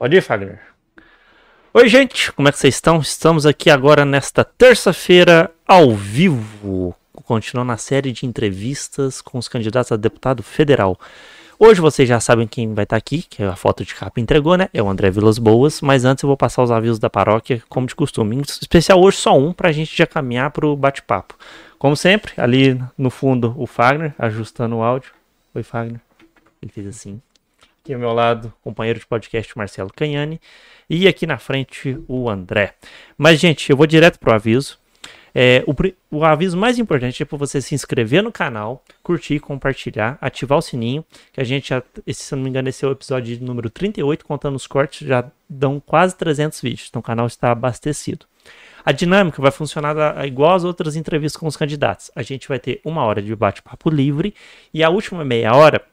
Pode ir, Fagner. Oi, gente, como é que vocês estão? Estamos aqui agora nesta terça-feira ao vivo, continuando a série de entrevistas com os candidatos a deputado federal. Hoje vocês já sabem quem vai estar aqui, que a foto de capa entregou, né? É o André Vilas Boas, mas antes eu vou passar os avisos da paróquia, como de costume. Em especial hoje só um, para a gente já caminhar para o bate-papo. Como sempre, ali no fundo o Fagner, ajustando o áudio. Oi, Fagner. Ele fez assim. Aqui ao meu lado, companheiro de podcast Marcelo Canhani. E aqui na frente, o André. Mas, gente, eu vou direto pro aviso. É, o, o, aviso mais importante é para você se inscrever no canal, curtir, compartilhar, ativar o sininho, que a gente já, se não me engano, esse é o episódio número 38, contando os cortes, já dão quase 300 vídeos, então o canal está abastecido. A dinâmica vai funcionar igual às outras entrevistas com os candidatos. A gente vai ter uma hora de bate-papo livre e a última meia hora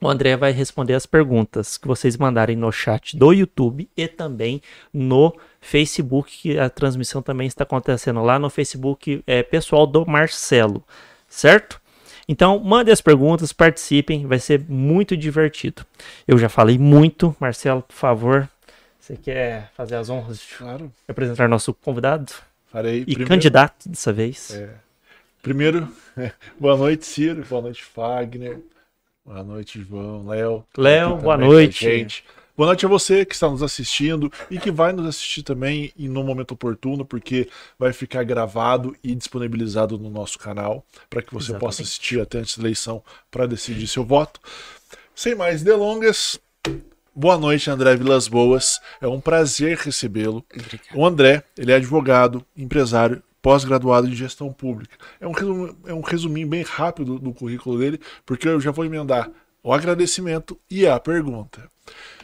o André vai responder as perguntas que vocês mandarem no chat do YouTube e também no Facebook, que a transmissão também está acontecendo lá no Facebook é, pessoal do Marcelo, certo? Então, mandem as perguntas, participem, vai ser muito divertido. Eu já falei muito, Marcelo, por favor, você quer fazer as honras de claro. apresentar nosso convidado? Farei. E primeiro, candidato dessa vez. É, primeiro, boa noite, Ciro, boa noite, Fagner. Boa noite, João, Léo. Léo, boa noite. Gente. Boa noite a você que está nos assistindo e que vai nos assistir também no momento oportuno, porque vai ficar gravado e disponibilizado no nosso canal para que você Exatamente. possa assistir até antes da eleição para decidir seu voto. Sem mais delongas, boa noite, André Vilas Boas. É um prazer recebê-lo. O André, ele é advogado, empresário, pós-graduado em gestão pública. É um, resum, é um resuminho bem rápido do currículo dele, porque eu já vou emendar o agradecimento e a pergunta.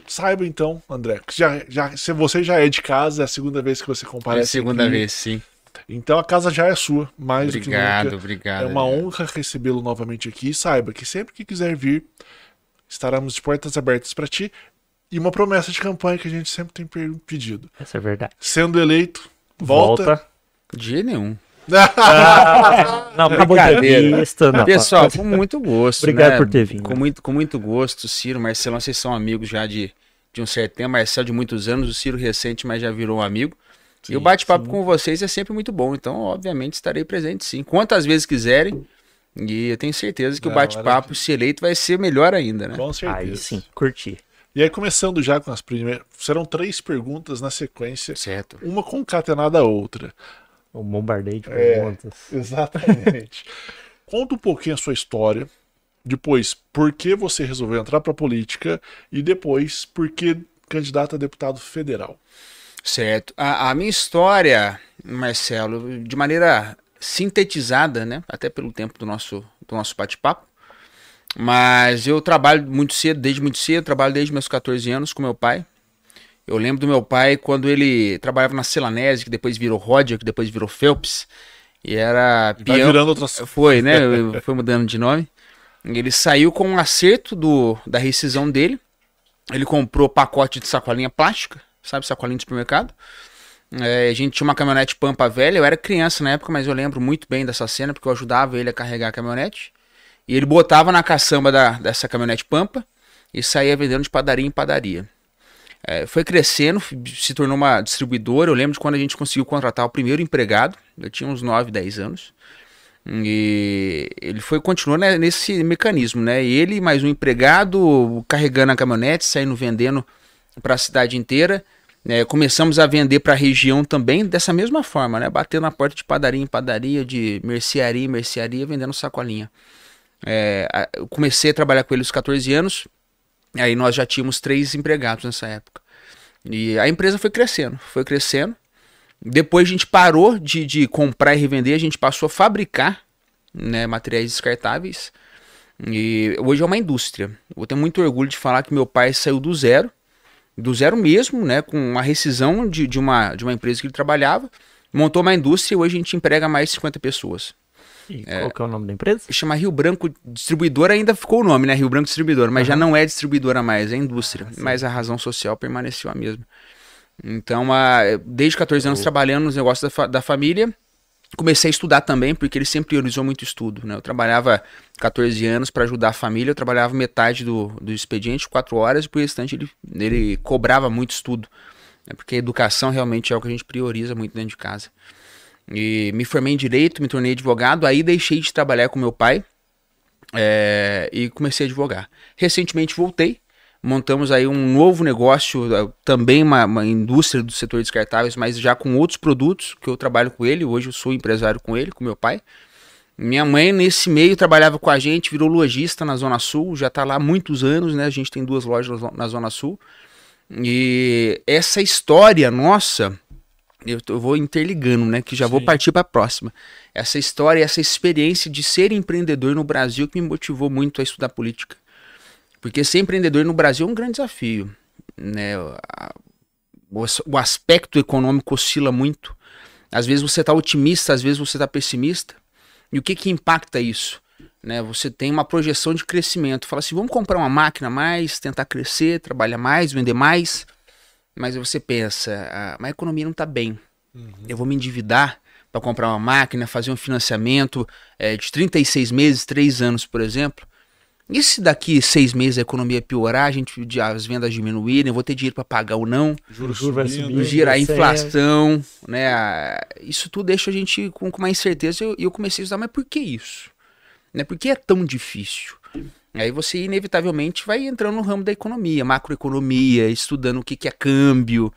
Saiba então, André, que já, já, se você já é de casa, é a segunda vez que você comparece. É a segunda aqui. vez, sim. Então a casa já é sua, mais obrigado, do que nunca. Obrigado, É uma honra recebê-lo novamente aqui. E saiba que sempre que quiser vir, estaremos de portas abertas para ti. E uma promessa de campanha que a gente sempre tem pedido. Essa é verdade. Sendo eleito, volta, volta de nenhum. Ah, não, brincadeira. Não, Pessoal, com muito gosto. Obrigado né? por ter vindo. Com muito, com muito gosto, Ciro, Marcelo, vocês são amigos já de, de um certo tempo. Marcelo de muitos anos, o Ciro recente, mas já virou um amigo. Sim, e o bate-papo com vocês é sempre muito bom. Então, obviamente, estarei presente sim. Quantas vezes quiserem. E eu tenho certeza que não, o bate-papo, se eleito, vai ser melhor ainda, né? Com certeza. Aí sim, curti. E aí, começando já com as primeiras. Serão três perguntas na sequência. Certo. Uma concatenada a outra. Um bombardeio de é, perguntas. É, exatamente. Conta um pouquinho a sua história. Depois, por que você resolveu entrar para a política? E depois, por que candidato a deputado federal? Certo. A, a, minha história, Marcelo, de maneira sintetizada, né? Até pelo tempo do nosso, do nosso bate-papo. Mas eu trabalho muito cedo, desde muito cedo, trabalho desde meus 14 anos com meu pai. Eu lembro do meu pai quando ele trabalhava na Celanese, que depois virou Roger, que depois virou Phelps. E era peão. Tá virando outras... Foi, né? Foi mudando de nome. Ele saiu com um acerto do, da rescisão dele. Ele comprou pacote de sacolinha plástica, sabe, sacolinha de supermercado. É, a gente tinha uma caminhonete Pampa velha. Eu era criança na época, mas eu lembro muito bem dessa cena, porque eu ajudava ele a carregar a caminhonete. E ele botava na caçamba da, dessa caminhonete Pampa e saía vendendo de padaria em padaria. É, foi crescendo, se tornou uma distribuidora. Eu lembro de quando a gente conseguiu contratar o primeiro empregado, eu tinha uns 9, 10 anos. E ele foi continuou né, nesse mecanismo, né? Ele mais um empregado carregando a caminhonete, saindo vendendo para a cidade inteira. É, começamos a vender para a região também dessa mesma forma, né? Batendo na porta de padaria em padaria, de mercearia em mercearia, vendendo sacolinha. É, eu comecei a trabalhar com ele aos 14 anos, Aí nós já tínhamos três empregados nessa época. E a empresa foi crescendo, foi crescendo. Depois a gente parou de, de comprar e revender, a gente passou a fabricar né, materiais descartáveis. E hoje é uma indústria. Eu tenho muito orgulho de falar que meu pai saiu do zero, do zero mesmo, né, com uma rescisão de, de, uma, de uma empresa que ele trabalhava, montou uma indústria e hoje a gente emprega mais de 50 pessoas. E é, qual que é o nome da empresa? Chama Rio Branco Distribuidora, ainda ficou o nome, né? Rio Branco Distribuidora, mas uhum. já não é distribuidora mais, é indústria. Ah, mas a razão social permaneceu a mesma. Então, a, desde 14 anos oh. trabalhando nos negócios da, da família, Comecei a estudar também, porque ele sempre priorizou muito estudo. Né? Eu trabalhava 14 anos para ajudar a família, eu trabalhava metade do, do expediente, 4 horas, e por restante ele, ele cobrava muito estudo. Né? Porque a educação realmente é o que a gente prioriza muito dentro de casa. E me formei em direito, me tornei advogado, aí deixei de trabalhar com meu pai é, e comecei a advogar. Recentemente voltei, montamos aí um novo negócio, é, também uma, uma, indústria do setor descartáveis, mas já com outros produtos que eu trabalho com ele. Hoje eu sou empresário com ele, com meu pai. Minha mãe, nesse meio, trabalhava com a gente, virou lojista na Zona Sul, já está lá há muitos anos, né? A gente tem duas lojas na Zona Sul. E essa história nossa eu, eu vou interligando, né? Que já Sim. vou partir para a próxima. Essa história, essa experiência de ser empreendedor no Brasil que me motivou muito a estudar política. Porque ser empreendedor no Brasil é um grande desafio. Né? O, o aspecto econômico oscila muito. Às vezes você está otimista, às vezes você está pessimista. E o que, que impacta isso? Né? Você tem uma projeção de crescimento. Fala assim, vamos comprar uma máquina mais, tentar crescer, trabalhar mais, vender mais. Mas você pensa, ah, mas a economia não está bem. Uhum. Eu vou me endividar para comprar uma máquina, fazer um financiamento é, de 36 meses, 3 anos, por exemplo. E se daqui seis meses a economia piorar, a gente, as vendas diminuírem, eu vou ter dinheiro para pagar ou não? Juros vai subir, girar a inflação, né? Isso tudo deixa a gente com, com uma incerteza. E eu, eu, comecei a estudar, mas por que isso? Né? Por que é tão difícil? Aí você inevitavelmente vai entrando no ramo da economia, macroeconomia, estudando o que, que é câmbio.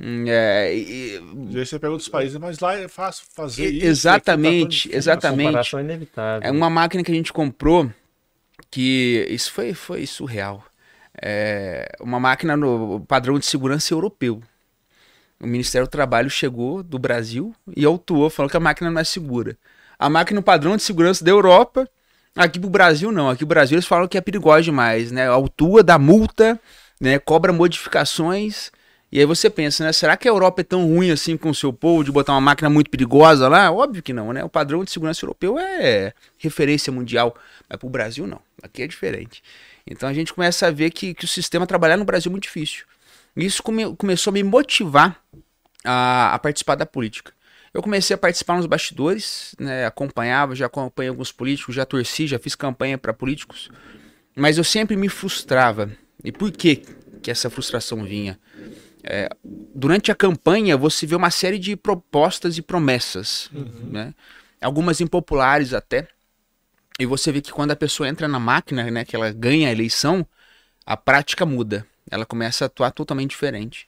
Hum, é, e, aí você pega outros países, mas lá é fácil fazer isso. Exatamente, tá exatamente. É inevitável. É uma máquina que a gente comprou que isso foi, foi surreal. É uma máquina no padrão de segurança europeu. O Ministério do Trabalho chegou do Brasil e autuou, falou que a máquina não é segura. A máquina no padrão de segurança da Europa Aqui pro Brasil não, aqui pro Brasil eles falam que é perigoso demais, né? Autua, dá multa, né? Cobra modificações. E aí você pensa, né? Será que a Europa é tão ruim assim com o seu povo de botar uma máquina muito perigosa lá? Óbvio que não, né? O padrão de segurança europeu é referência mundial, mas pro Brasil não. Aqui é diferente. Então a gente começa a ver que, que o sistema trabalhar no Brasil é muito difícil. Isso come, começou a me motivar a, a participar da política. Eu comecei a participar nos bastidores, né, acompanhava, já acompanhei alguns políticos, já torci, já fiz campanha para políticos, mas eu sempre me frustrava. E por que que essa frustração vinha? É, durante a campanha você vê uma série de propostas e promessas, uhum. né? algumas impopulares até, e você vê que quando a pessoa entra na máquina, né, que ela ganha a eleição, a prática muda, ela começa a atuar totalmente diferente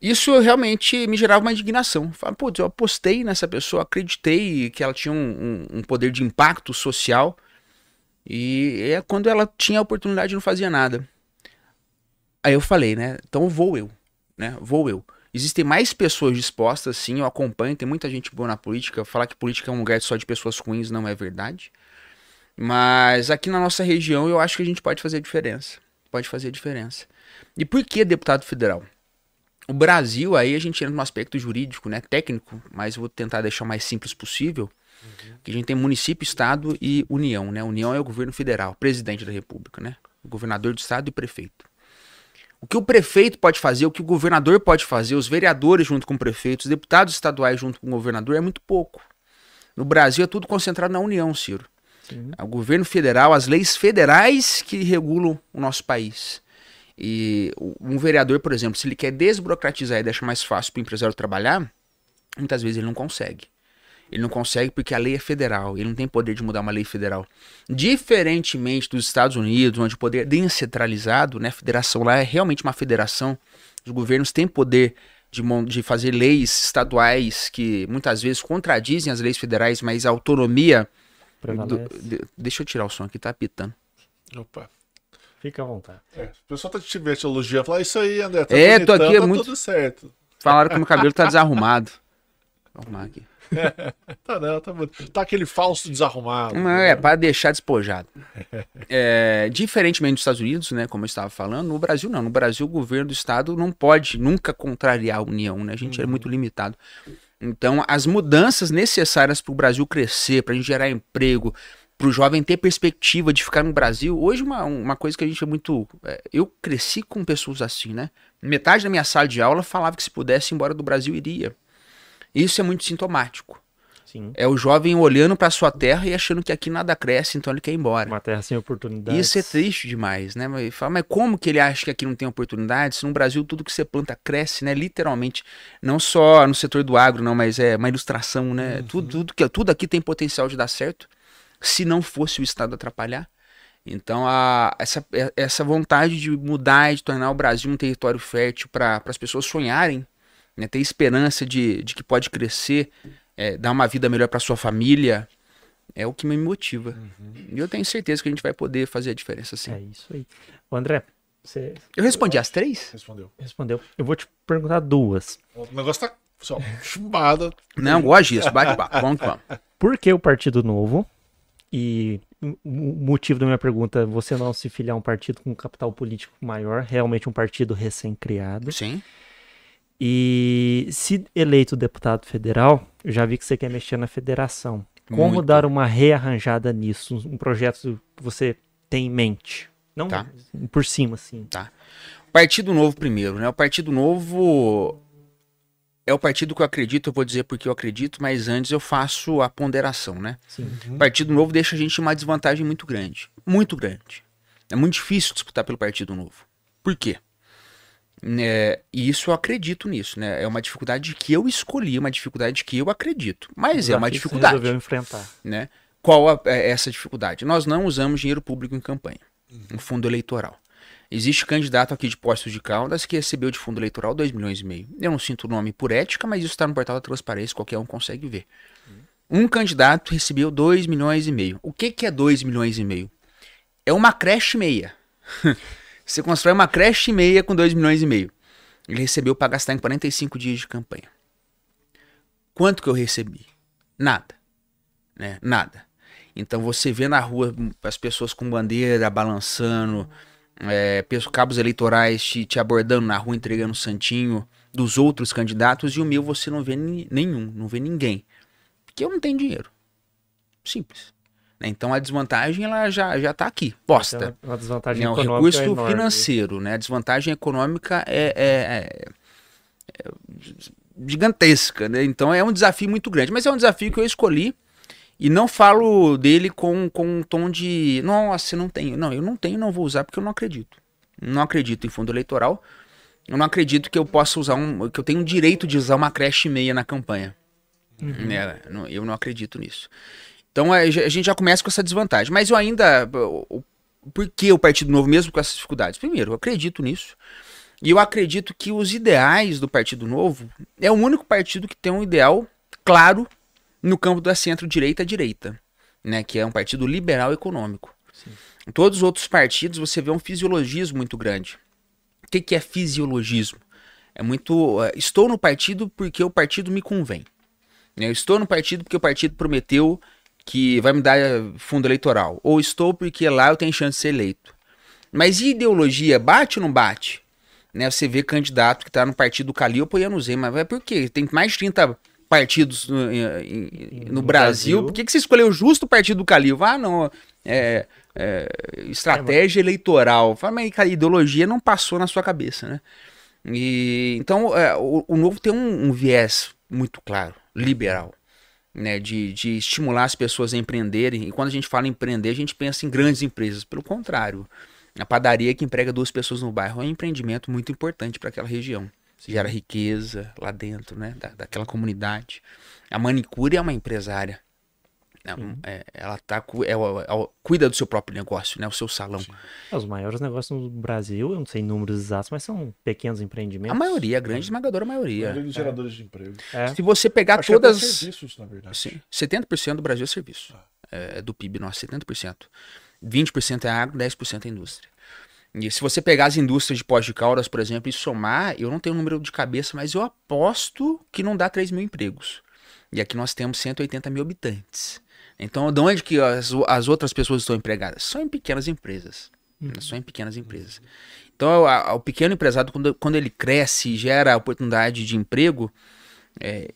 isso realmente me gerava uma indignação. Falei, putz, eu apostei nessa pessoa, acreditei que ela tinha um, um, um, poder de impacto social e é quando ela tinha a oportunidade não fazia nada. Aí eu falei, né? Então vou eu, né? Vou eu. Existem mais pessoas dispostas, sim, eu acompanho, tem muita gente boa na política. Falar que política é um lugar só de pessoas ruins não é verdade. Mas aqui na nossa região eu acho que a gente pode fazer diferença. Pode fazer diferença. E por que deputado federal? O Brasil, aí a gente entra no aspecto jurídico, né, técnico, mas vou tentar deixar o mais simples possível. Uhum. Que a gente tem município, estado e união, né? União é o governo federal, presidente da república, né? O governador do estado e prefeito. O que o prefeito pode fazer, o que o governador pode fazer, os vereadores junto com o prefeito, os deputados estaduais junto com o governador é muito pouco. No Brasil é tudo concentrado na União, Ciro. Sim. O governo federal, as leis federais que regulam o nosso país. E um vereador, por exemplo, se ele quer desburocratizar e deixar mais fácil para o empresário trabalhar, muitas vezes ele não consegue. Ele não consegue porque a lei é federal, ele não tem poder de mudar uma lei federal. Diferentemente dos Estados Unidos, onde o poder é descentralizado, né, a federação lá é realmente uma federação, os governos têm poder de, de fazer leis estaduais que muitas vezes contradizem as leis federais, mas a autonomia. Do, de, deixa eu tirar o som aqui, tá apitando. Opa. Fica à vontade. É, o pessoal tá te, te elogiando, falar isso aí, André. Tá é, tô aqui, é tá muito... tudo certo. Falaram que meu cabelo tá desarrumado. Vou arrumar aqui. É, tá não, tá, tá aquele falso desarrumado. Não, é, para deixar despojado. É, diferentemente dos Estados Unidos, né, como eu estava falando, no Brasil não. No Brasil, o governo do estado não pode nunca contrariar a União, né? A gente é uhum. é muito limitado. Então, as mudanças necessárias para o Brasil crescer, para a gente gerar emprego, para o jovem ter perspectiva de ficar no Brasil. Hoje, uma, uma coisa que a gente é muito. É, eu cresci com pessoas assim, né? Metade da minha sala de aula falava que se pudesse ir embora do Brasil, iria. Isso é muito sintomático. Sim. É o jovem olhando para sua terra e achando que aqui nada cresce, então ele quer ir embora. Uma terra sem oportunidade. Isso é triste demais, né? Mas, fala, mas como que ele acha que aqui não tem oportunidade? Se no Brasil tudo que você planta cresce, né? Literalmente, não só no setor do agro, não, mas é uma ilustração, né? Uhum. Tudo, tudo, que, tudo aqui tem potencial de dar certo, se não fosse o Estado atrapalhar. Então, a, essa, essa vontade de mudar, de tornar o Brasil um território fértil para as pessoas sonharem, né? ter esperança de, de que pode crescer, é, dar uma vida melhor para sua família, é o que me motiva. Uhum. E eu tenho certeza que a gente vai poder fazer a diferença sim. É isso aí. Ô, André, você Eu respondi as três? Respondeu. respondeu. Eu vou te perguntar duas. O negócio tá só chumbada. Não, gosto disso, bate papo. Vamos que vamos. Por que o Partido Novo? E o motivo da minha pergunta é você não se filiar a um partido com capital político maior, realmente um partido recém-criado. Sim. E se eleito deputado federal, eu já vi que você quer mexer na federação. Como Muito. dar uma rearranjada nisso? Um projeto que você tem em mente? Não Tá. por cima, assim. Partido Novo primeiro, né? O Partido Novo é o partido que eu acredito, eu vou dizer porque eu acredito, mas antes eu faço a ponderação, né? Sim. O Partido Novo deixa a gente em uma desvantagem muito grande. Muito grande. É muito difícil disputar pelo Partido Novo. Por quê? Né, e isso eu acredito nisso, né? É uma dificuldade que eu escolhi, uma dificuldade que eu acredito. Mas é uma que você dificuldade. resolveu enfrentar. né? Qual a- é essa dificuldade? Nós não usamos dinheiro público em campanha, um fundo eleitoral. Existe candidato aqui de Postos de Caldas que recebeu de fundo eleitoral 2 milhões e meio. Eu não sinto o nome por ética, mas isso está no portal da transparência, qualquer um consegue ver. Um candidato recebeu 2 milhões e meio. O que, que é 2 milhões e meio? É uma creche meia. Você constrói uma creche meia com 2 milhões e meio. Ele recebeu para gastar em 45 dias de campanha. Quanto que eu recebi? Nada. Né? Nada. Então você vê na rua as pessoas com bandeira balançando, é, cabos eleitorais te, te abordando na rua, entregando santinho dos outros candidatos, e o meu você não vê nenhum, não vê ninguém. Porque eu não tenho dinheiro. Simples. né? Então a desvantagem ela já, já tá aqui, posta. Então, uma desvantagem Né, o econômica recurso é financeiro, né? A desvantagem econômica é, é- é- é gigantesca, né? Então é um desafio muito grande, mas é um desafio que eu escolhi e não falo dele com, com um tom de, nossa, eu não tenho. Não, eu não tenho, não vou usar porque eu não acredito. Não acredito em fundo eleitoral. Eu não acredito que eu possa usar um, que eu tenho o direito de usar uma creche e meia na campanha. Né? Não- Eu não acredito nisso. Então a a gente já começa com essa desvantagem. Mas eu ainda. o- o- Por que o Partido Novo, mesmo com essas dificuldades? Primeiro, eu acredito nisso. E eu acredito que os ideais do Partido Novo é o único partido que tem um ideal claro no campo da centro-direita à direita, né? Que é um partido liberal econômico. Em todos os outros partidos você vê um fisiologismo muito grande. O que, que é fisiologismo? É muito. eh, estou no partido porque o partido me convém. né? Eu estou no partido porque o partido prometeu que vai me dar eh, fundo eleitoral. Ou estou porque lá eu tenho chance de ser eleito. Mas e ideologia? Bate ou não bate? Né, você vê candidato que está no partido do Calil apoiando o Zé, mas por quê? Tem mais de 30 partidos no, em- no No Brasil. Brasil. Por que, que você escolheu justo o partido do Calil? Ah, não. É, é, estratégia eleitoral. Fala, mas cara, ideologia não passou na sua cabeça, né? E, então, é, o, o novo tem um, um viés muito claro, liberal, né? De, de estimular as pessoas a empreenderem. E quando a gente fala em empreender, a gente pensa em grandes empresas. Pelo contrário, a padaria que emprega duas pessoas no bairro é um empreendimento muito importante para aquela região. Gera riqueza lá dentro, né? Da, daquela comunidade. A manicure é uma empresária. né, é, ela tá, é, é cuida do seu próprio negócio, né? O seu salão. É, Os maiores negócios no Brasil, eu não sei números exatos, mas são pequenos empreendimentos. A maioria, a grande esmagadora maioria. Maioria dos geradores de emprego. É. Se você pegar Acho que todas. serviços, na verdade. Sim, 70% do Brasil é serviço. É, do PIB nosso, 70%. 20% é agro, 10% é indústria. E se você pegar as indústrias de pós de Caldas, por exemplo, e somar, eu não tenho o número de cabeça, mas eu aposto que não dá 3 mil empregos. E aqui nós temos 180 mil habitantes. Então, de onde que as, as outras pessoas estão empregadas? Só em pequenas empresas. né? Só em pequenas empresas. Então, a- a- o pequeno empresário, quando, quando ele cresce e gera oportunidade de emprego, é,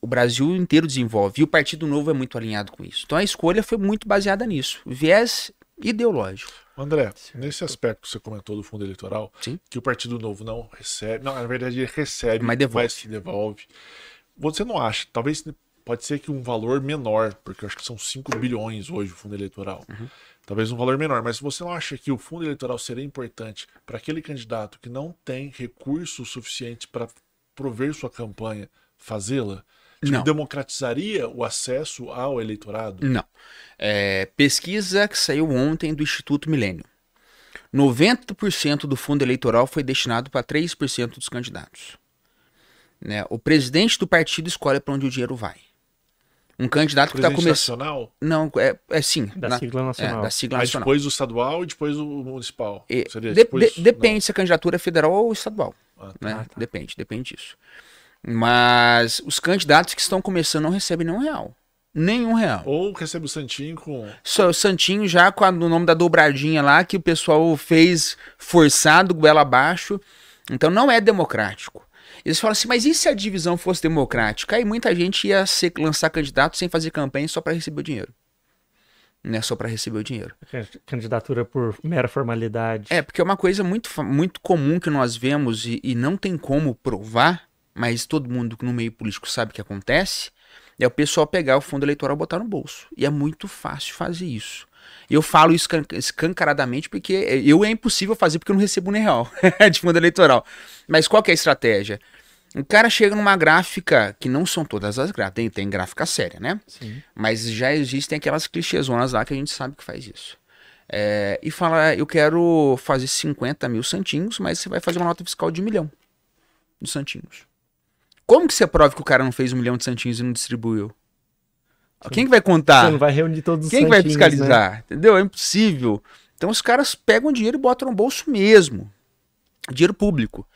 o Brasil inteiro desenvolve. E o Partido Novo é muito alinhado com isso. Então, a escolha foi muito baseada nisso. Viés ideológico. André, nesse aspecto que você comentou do fundo eleitoral, Sim. que o Partido Novo não recebe, não, na verdade ele recebe, Mas devolve. se devolve. Você não acha, talvez pode ser que um valor menor, porque eu acho que são 5 bilhões hoje o fundo eleitoral. Talvez um valor menor, mas você não acha que o fundo eleitoral seria importante para aquele candidato que não tem recursos suficientes para prover sua campanha, fazê-la? Tipo, Não. democratizaria o acesso ao eleitorado? Não. É, pesquisa que saiu ontem do Instituto Milênio. 90% do fundo eleitoral foi destinado para 3% dos candidatos. Né? O presidente do partido escolhe para onde o dinheiro vai. Um candidato que está começando. nacional? Não, é, é sim. Da na- sigla é, nacional. da sigla Aí nacional. depois o estadual e depois o municipal. E Seria de- depois- de- depende se a candidatura é federal ou estadual. Ah, tá. né? Ah, tá. Depende, depende disso. Mas os candidatos que estão começando não recebem nenhum real. Nenhum real. Ou recebe o Santinho com. Só o Santinho já com a- o nome da dobradinha lá que o pessoal fez forçado, goela abaixo. Então não é democrático. Eles falam assim, mas e se a divisão fosse democrática? Aí muita gente ia ser, lançar candidato sem fazer campanha só para receber o dinheiro. Né? Só para receber o dinheiro. Candidatura por mera formalidade. É, porque é uma coisa muito, muito comum que nós vemos e, e não tem como provar, mas todo mundo no meio político sabe que acontece, é o pessoal pegar o fundo eleitoral e botar no bolso. E é muito fácil fazer isso. Eu falo isso escan- escancaradamente porque eu é impossível fazer porque eu não recebo nem real de fundo eleitoral. Mas qual que é a estratégia? O cara chega numa gráfica, que não são todas as gráficas, tem, tem gráfica séria, né? Sim. Mas já existem aquelas clichêzonas lá que a gente sabe que faz isso. É, e fala, eu quero fazer 50 mil santinhos, mas você vai fazer uma nota fiscal de um milhão de santinhos. Como que você prova que o cara não fez um milhão de santinhos e não distribuiu? Quem que vai contar? Você não vai reunir todos os Quem que vai né? fiscalizar? Entendeu? É impossível. Então os caras pegam dinheiro e botam no bolso mesmo. Dinheiro público.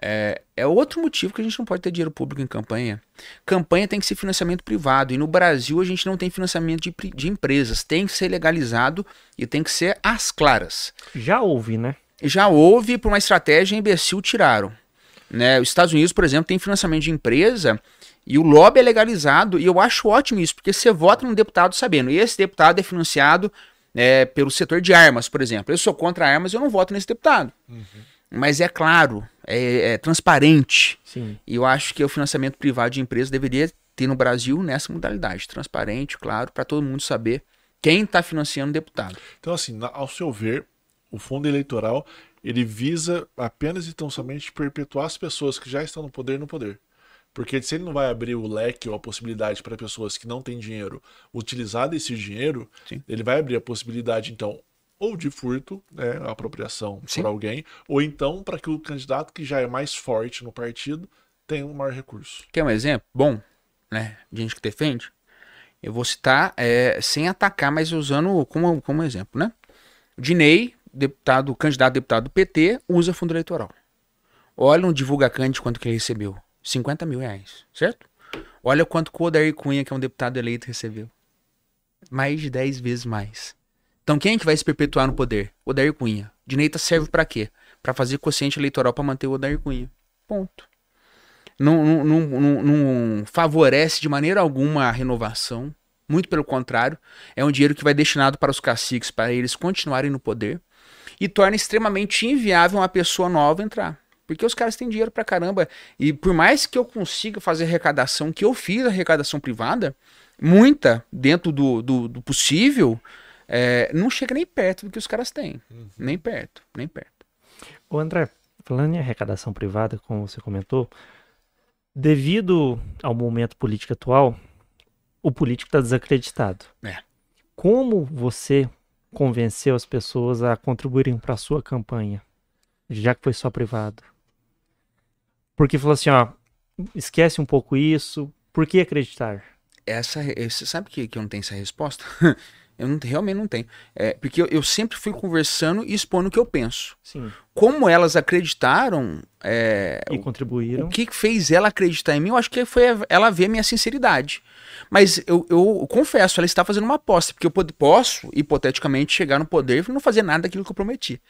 É, é outro motivo que a gente não pode ter dinheiro público em campanha. Campanha tem que ser financiamento privado. E no Brasil a gente não tem financiamento de, de empresas. Tem que ser legalizado e tem que ser às claras. Já houve, né? Já houve, por uma estratégia imbecil, tiraram. Né? Os Estados Unidos, por exemplo, tem financiamento de empresa e o lobby é legalizado. E eu acho ótimo isso, porque você vota num deputado sabendo. E esse deputado é financiado é, pelo setor de armas, por exemplo. Eu sou contra armas, eu não voto nesse deputado. Mas é claro, é, é transparente. Sim. E eu acho que o financiamento privado de empresa deveria ter no Brasil nessa modalidade. Transparente, claro, para todo mundo saber quem está financiando o deputado. Então, assim, ao seu ver, o fundo eleitoral ele visa apenas e tão somente perpetuar as pessoas que já estão no poder no poder. Porque se ele não vai abrir o leque ou a possibilidade para pessoas que não têm dinheiro utilizar desse dinheiro, Sim. ele vai abrir a possibilidade, então, ou de furto, né, apropriação Sim. por alguém, ou então para que o candidato que já é mais forte no partido tenha um maior recurso. Quer um exemplo? Bom, né? De gente que defende. Eu vou citar é, sem atacar, mas usando como, como exemplo, né? Dinei, deputado, candidato a deputado do PT, usa fundo eleitoral. Olha um divulga Cândido quanto que ele recebeu. 50 mil reais, certo? Olha quanto o Odair Cunha, que é um deputado eleito, recebeu. Mais de 10 vezes mais. Então quem é que vai se perpetuar no poder? Odair Cunha. Direita serve pra quê? Pra fazer quociente eleitoral pra manter o Odair Cunha. Ponto. Não, não, não, não- não favorece de maneira alguma a renovação. Muito pelo contrário, é um dinheiro que vai destinado para os caciques, para eles continuarem no poder, e torna extremamente inviável uma pessoa nova entrar. Porque os caras têm dinheiro pra caramba. E por mais que eu consiga fazer arrecadação, que eu fiz arrecadação privada, muita, dentro do, do, do possível, é, não chega nem perto do que os caras têm. Nem perto, nem perto. Ô André, falando em arrecadação privada, como você comentou, devido ao momento político atual, o político está desacreditado. É. Como você convenceu as pessoas a contribuírem para a sua campanha, já que foi só privado? Porque falou assim, ó, esquece um pouco isso, por que acreditar? essa, você sabe que, que eu não tenho essa resposta? eu não, realmente não tenho. É, porque eu, eu sempre fui conversando e expondo o que eu penso. Sim. Como elas acreditaram, é, E o, contribuíram. o que fez ela acreditar em mim, eu acho que foi a- ela ver minha sinceridade. Mas eu, eu confesso, ela está fazendo uma aposta, porque eu posso, hipoteticamente, chegar no poder e não fazer nada daquilo que eu prometi.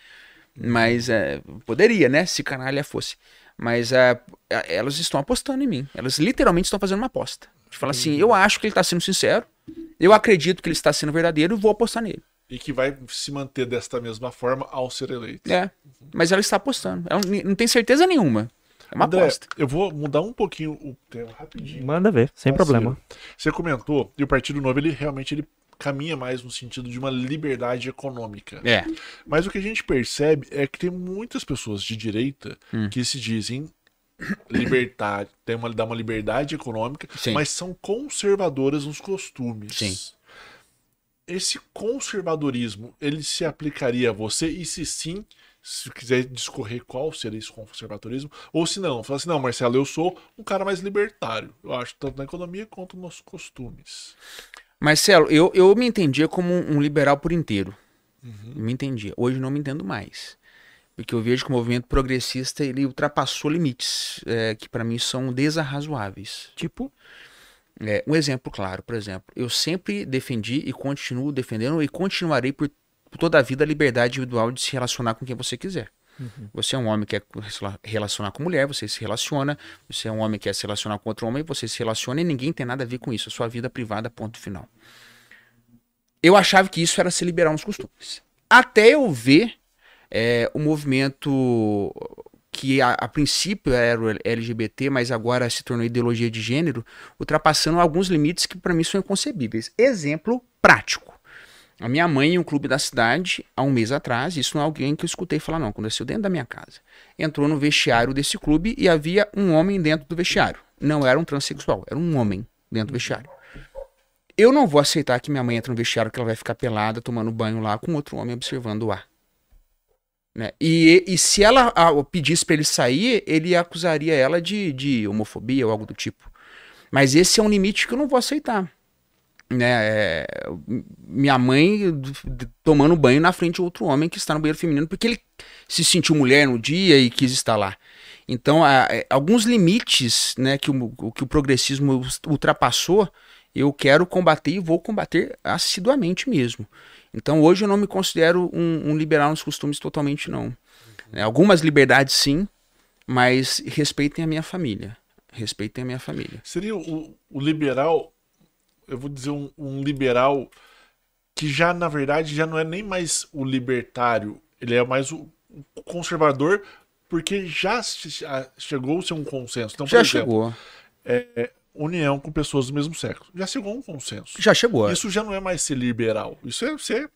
Mas é, poderia, né? Se canalha fosse. Mas é, é, elas estão apostando em mim. Elas literalmente estão fazendo uma aposta. De falar assim, eu acho que ele está sendo sincero, eu acredito que ele está sendo verdadeiro e vou apostar nele. E que vai se manter desta mesma forma ao ser eleito. É. Mas ela está apostando. Ela não- não tem certeza nenhuma. É uma André, aposta. eu vou mudar um pouquinho o tema rapidinho. Manda ver, sem Parceiro, problema. Você comentou, e o Partido Novo, ele realmente ele caminha mais no sentido de uma liberdade econômica. É. Mas o que a gente percebe é que tem muitas pessoas de direita Hum. que se dizem libertar, tem uma, dá uma liberdade econômica, Sim. mas são conservadoras nos costumes. Sim. Esse conservadorismo, ele se aplicaria a você? E se sim, se quiser discorrer qual seria esse conservadorismo, ou se não, fala assim, não, Marcelo, eu sou um cara mais libertário. Eu acho tanto na economia quanto nos costumes. Marcelo, eu, eu me entendia como um liberal por inteiro. Uhum. Me entendia. Hoje não me entendo mais. Porque eu vejo que o movimento progressista ele ultrapassou limites é, que para mim são desarrazoáveis. Tipo, É, um exemplo claro, por exemplo, eu sempre defendi e continuo defendendo e continuarei por, por toda a vida a liberdade individual de se relacionar com quem você quiser. Você é um homem que quer se relacionar com mulher, você se relaciona. Você é um homem que quer se relacionar com outro homem, você se relaciona e ninguém tem nada a ver com isso. É sua vida privada, ponto final. Eu achava que isso era se liberar nos costumes. Até eu ver é, o movimento que a, a princípio era o LGBT, mas agora se tornou ideologia de gênero, ultrapassando alguns limites que para mim são inconcebíveis. Exemplo prático. A minha mãe em um clube da cidade, há um mês atrás, isso não é alguém que eu escutei falar, não, aconteceu dentro da minha casa. Entrou no vestiário desse clube e havia um homem dentro do vestiário. Não era um transexual, era um homem dentro do vestiário. Eu não vou aceitar que minha mãe entre no vestiário que ela vai ficar pelada, tomando banho lá, com outro homem observando o ar. Né? E, e se ela pedisse pra ele sair, ele acusaria ela de, de homofobia ou algo do tipo. Mas esse é um limite que eu não vou aceitar. Né? É, minha mãe tomando banho na frente de outro homem que está no banheiro feminino porque ele se sentiu mulher no dia e quis estar lá. Então, é, alguns limites né, que, o- que o progressismo ultrapassou, eu quero combater e vou combater assiduamente mesmo. Então, hoje eu não me considero um, um liberal nos costumes totalmente, não. Né, algumas liberdades, sim, mas respeitem a minha família. Respeitem a minha família. Seria o, o liberal, eu vou dizer um, um liberal que já, na verdade, já não é nem mais o libertário, ele é mais o, o conservador, porque já chegou-se a um consenso. Então, Já exemplo, chegou. é, união com pessoas do mesmo sexo. Já chegou a um consenso. Já chegou. Isso já não é mais ser liberal, isso é ser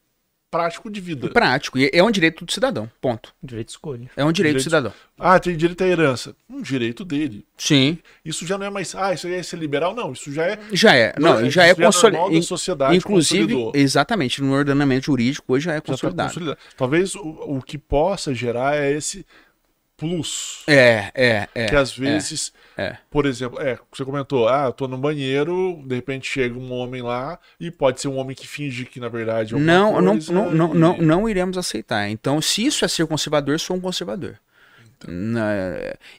prático de vida. Prático. E é um direito do cidadão. Ponto. direito de escolha. É um direito do Direito- cidadão. Ah, tem direito à herança. Um direito dele. Sim. Isso já não é mais. Ah, isso aí é ser liberal? Não, isso já é. Já é. Não, Não, já é isso já é consolidado. da sociedade, Inclusive, consolidou. exatamente, no ordenamento jurídico hoje já é já tá consolidado. consolidado. Talvez o, o que possa gerar é esse plus. É, é, é. que às vezes, é. por exemplo, é, você comentou, ah, eu tô no banheiro, de repente chega um homem lá, e pode ser um homem que finge que na verdade é Não, não, coisa, não, não, e- não, não iremos aceitar. Então, se isso é ser conservador, sou um conservador. Então.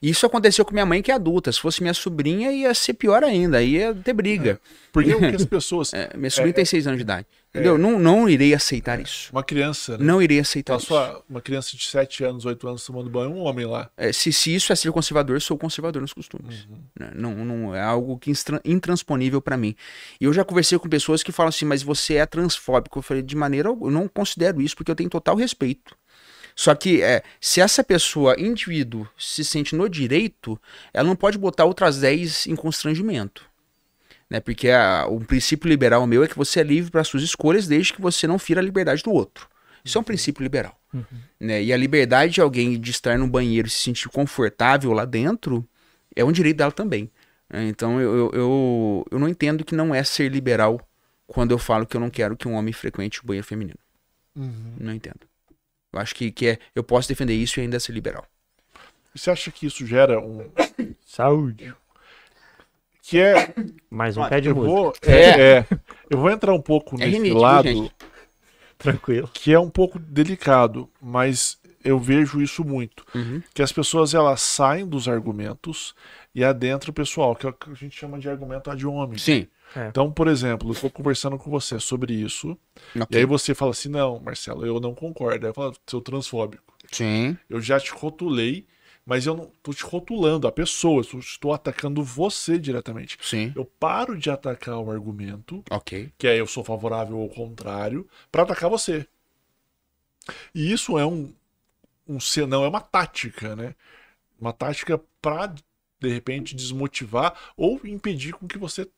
Isso aconteceu com minha mãe, que é adulta. Se fosse minha sobrinha, ia ser pior ainda. Aí ia ter briga. Porque o que as pessoas. É, minha sobrinha tem seis anos de idade. Entendeu? Não, não irei aceitar isso. Uma criança, né? Não irei aceitar isso. só uma criança de 7 anos, 8 anos tomando banho, um homem lá. É, se, se isso é ser conservador, sou conservador nos costumes. Né? Não, não é algo que intransponível para mim. E eu já conversei com pessoas que falam assim, mas você é transfóbico. Eu falei, de maneira alguma, eu não considero isso porque eu tenho total respeito. Só que é, se essa pessoa, indivíduo, se sente no direito, ela não pode botar outras 10 em constrangimento. Né? Porque a, o princípio liberal meu é que você é livre para suas escolhas desde que você não fira a liberdade do outro. Isso é um princípio liberal. Né? E a liberdade de alguém de estar no banheiro e se sentir confortável lá dentro é um direito dela também. né? Então eu, eu, eu, eu não entendo que não é ser liberal quando eu falo que eu não quero que um homem frequente o banheiro feminino. Não entendo. Eu acho que, que é, eu posso defender isso e ainda ser liberal. E Você acha que isso gera um. Saúde. Que é. Mais um pé de eu música. vou, é, é. eu vou entrar um pouco É nesse rinite, lado gente? Tranquilo. que é um pouco delicado, mas eu vejo isso muito. Uhum. Que as pessoas elas saem dos argumentos e adentram o pessoal, que é o que a gente chama de argumento ad hominem. Sim. Então, por exemplo, eu estou conversando com você sobre isso, e Ok. aí você fala assim: não, Marcelo, eu não concordo. Aí eu falo, seu transfóbico. Sim. Eu já te rotulei, mas eu não estou te rotulando a pessoa, eu estou atacando você diretamente. Sim. Eu paro de atacar o argumento, Ok. que é eu sou favorável ou contrário, para atacar você. E isso é um, um senão, é uma tática, né? uma tática para de repente desmotivar ou impedir com que você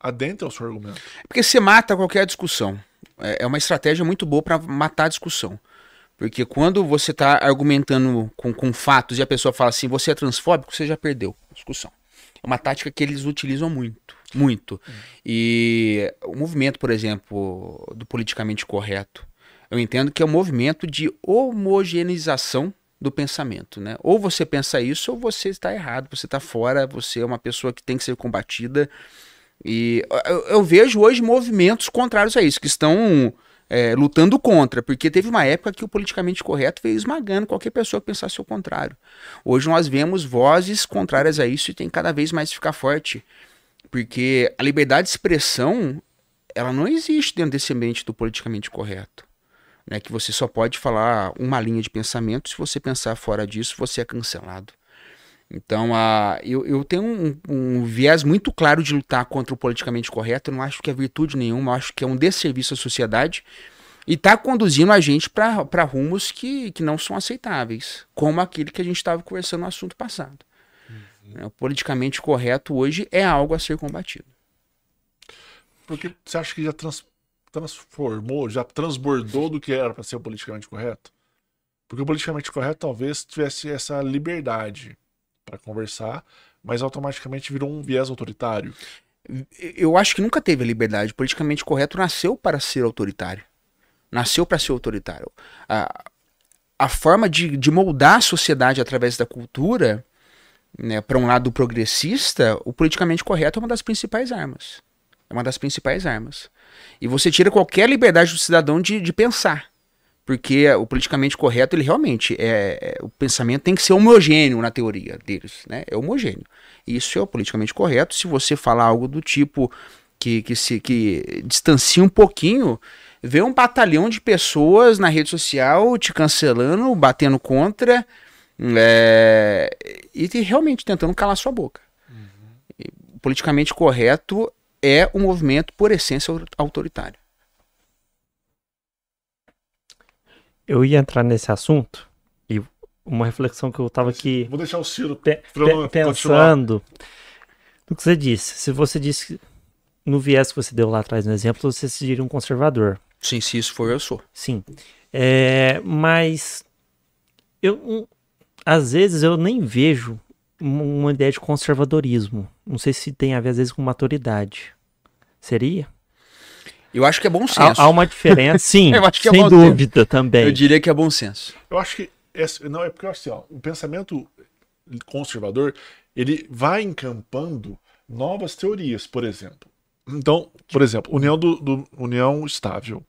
adentre ao seu argumento. Porque você mata qualquer discussão. É, é uma estratégia muito boa para matar a discussão. Porque quando você está argumentando com, com fatos e a pessoa fala assim, você é transfóbico, você já perdeu a discussão. É uma tática que eles utilizam muito, muito. Hum. E o movimento, por exemplo, do politicamente correto, eu entendo que é um movimento de homogeneização do pensamento, né? Ou você pensa isso ou você está errado, você está fora, você é uma pessoa que tem que ser combatida. E eu, eu vejo hoje movimentos contrários a isso, que estão é, lutando contra, porque teve uma época que o politicamente correto veio esmagando qualquer pessoa que pensasse o contrário. Hoje nós vemos vozes contrárias a isso e tem cada vez mais ficar forte, porque a liberdade de expressão ela não existe dentro desse ambiente do politicamente correto. Né, que você só pode falar uma linha de pensamento, se você pensar fora disso, você é cancelado. Então, uh, eu, eu tenho um, um, viés muito claro de lutar contra o politicamente correto. Eu não acho que é virtude nenhuma, eu acho que é um desserviço à sociedade. E está conduzindo a gente para rumos que, que não são aceitáveis, como aquele que a gente estava conversando no assunto passado. Uhum. O politicamente correto hoje é algo a ser combatido. Porque você acha que já trans, transformou, já transbordou do que era para ser o politicamente correto? Porque o politicamente correto talvez tivesse essa liberdade para conversar, mas automaticamente virou um viés autoritário. Eu acho que nunca teve a liberdade. Politicamente correto nasceu para ser autoritário. Nasceu para ser autoritário. A, a forma de, de moldar a sociedade através da cultura, né, para um lado progressista, o politicamente correto é uma das principais armas. É uma das principais armas. E você tira qualquer liberdade do cidadão de, de pensar porque o politicamente correto, ele realmente é, é, o pensamento tem que ser homogêneo na teoria deles, né? É homogêneo. Isso é o politicamente correto. Se você falar algo do tipo que, que se que distancia um pouquinho, vê um batalhão de pessoas na rede social te cancelando, batendo contra, é, e realmente tentando calar sua boca. Uhum. Politicamente correto é um movimento por essência autoritário. Eu ia entrar nesse assunto e uma reflexão que eu estava aqui. Vou deixar o Ciro pe pe pensando no que você disse. Se você disse no viés que você deu lá atrás no exemplo, você seria um conservador. Sim, se isso for, eu sou. Sim. É, mas eu, um, às vezes eu nem vejo uma ideia de conservadorismo. Não sei se tem a ver às vezes com maturidade. Seria? Eu acho que é bom senso. Há, há uma diferença, sim, eu acho que é sem dúvida senso. também. Eu diria que é bom senso. Eu acho que esse, não é porque assim, ó, o pensamento conservador ele vai encampando novas teorias, por exemplo. Então, por exemplo, união do, do união estável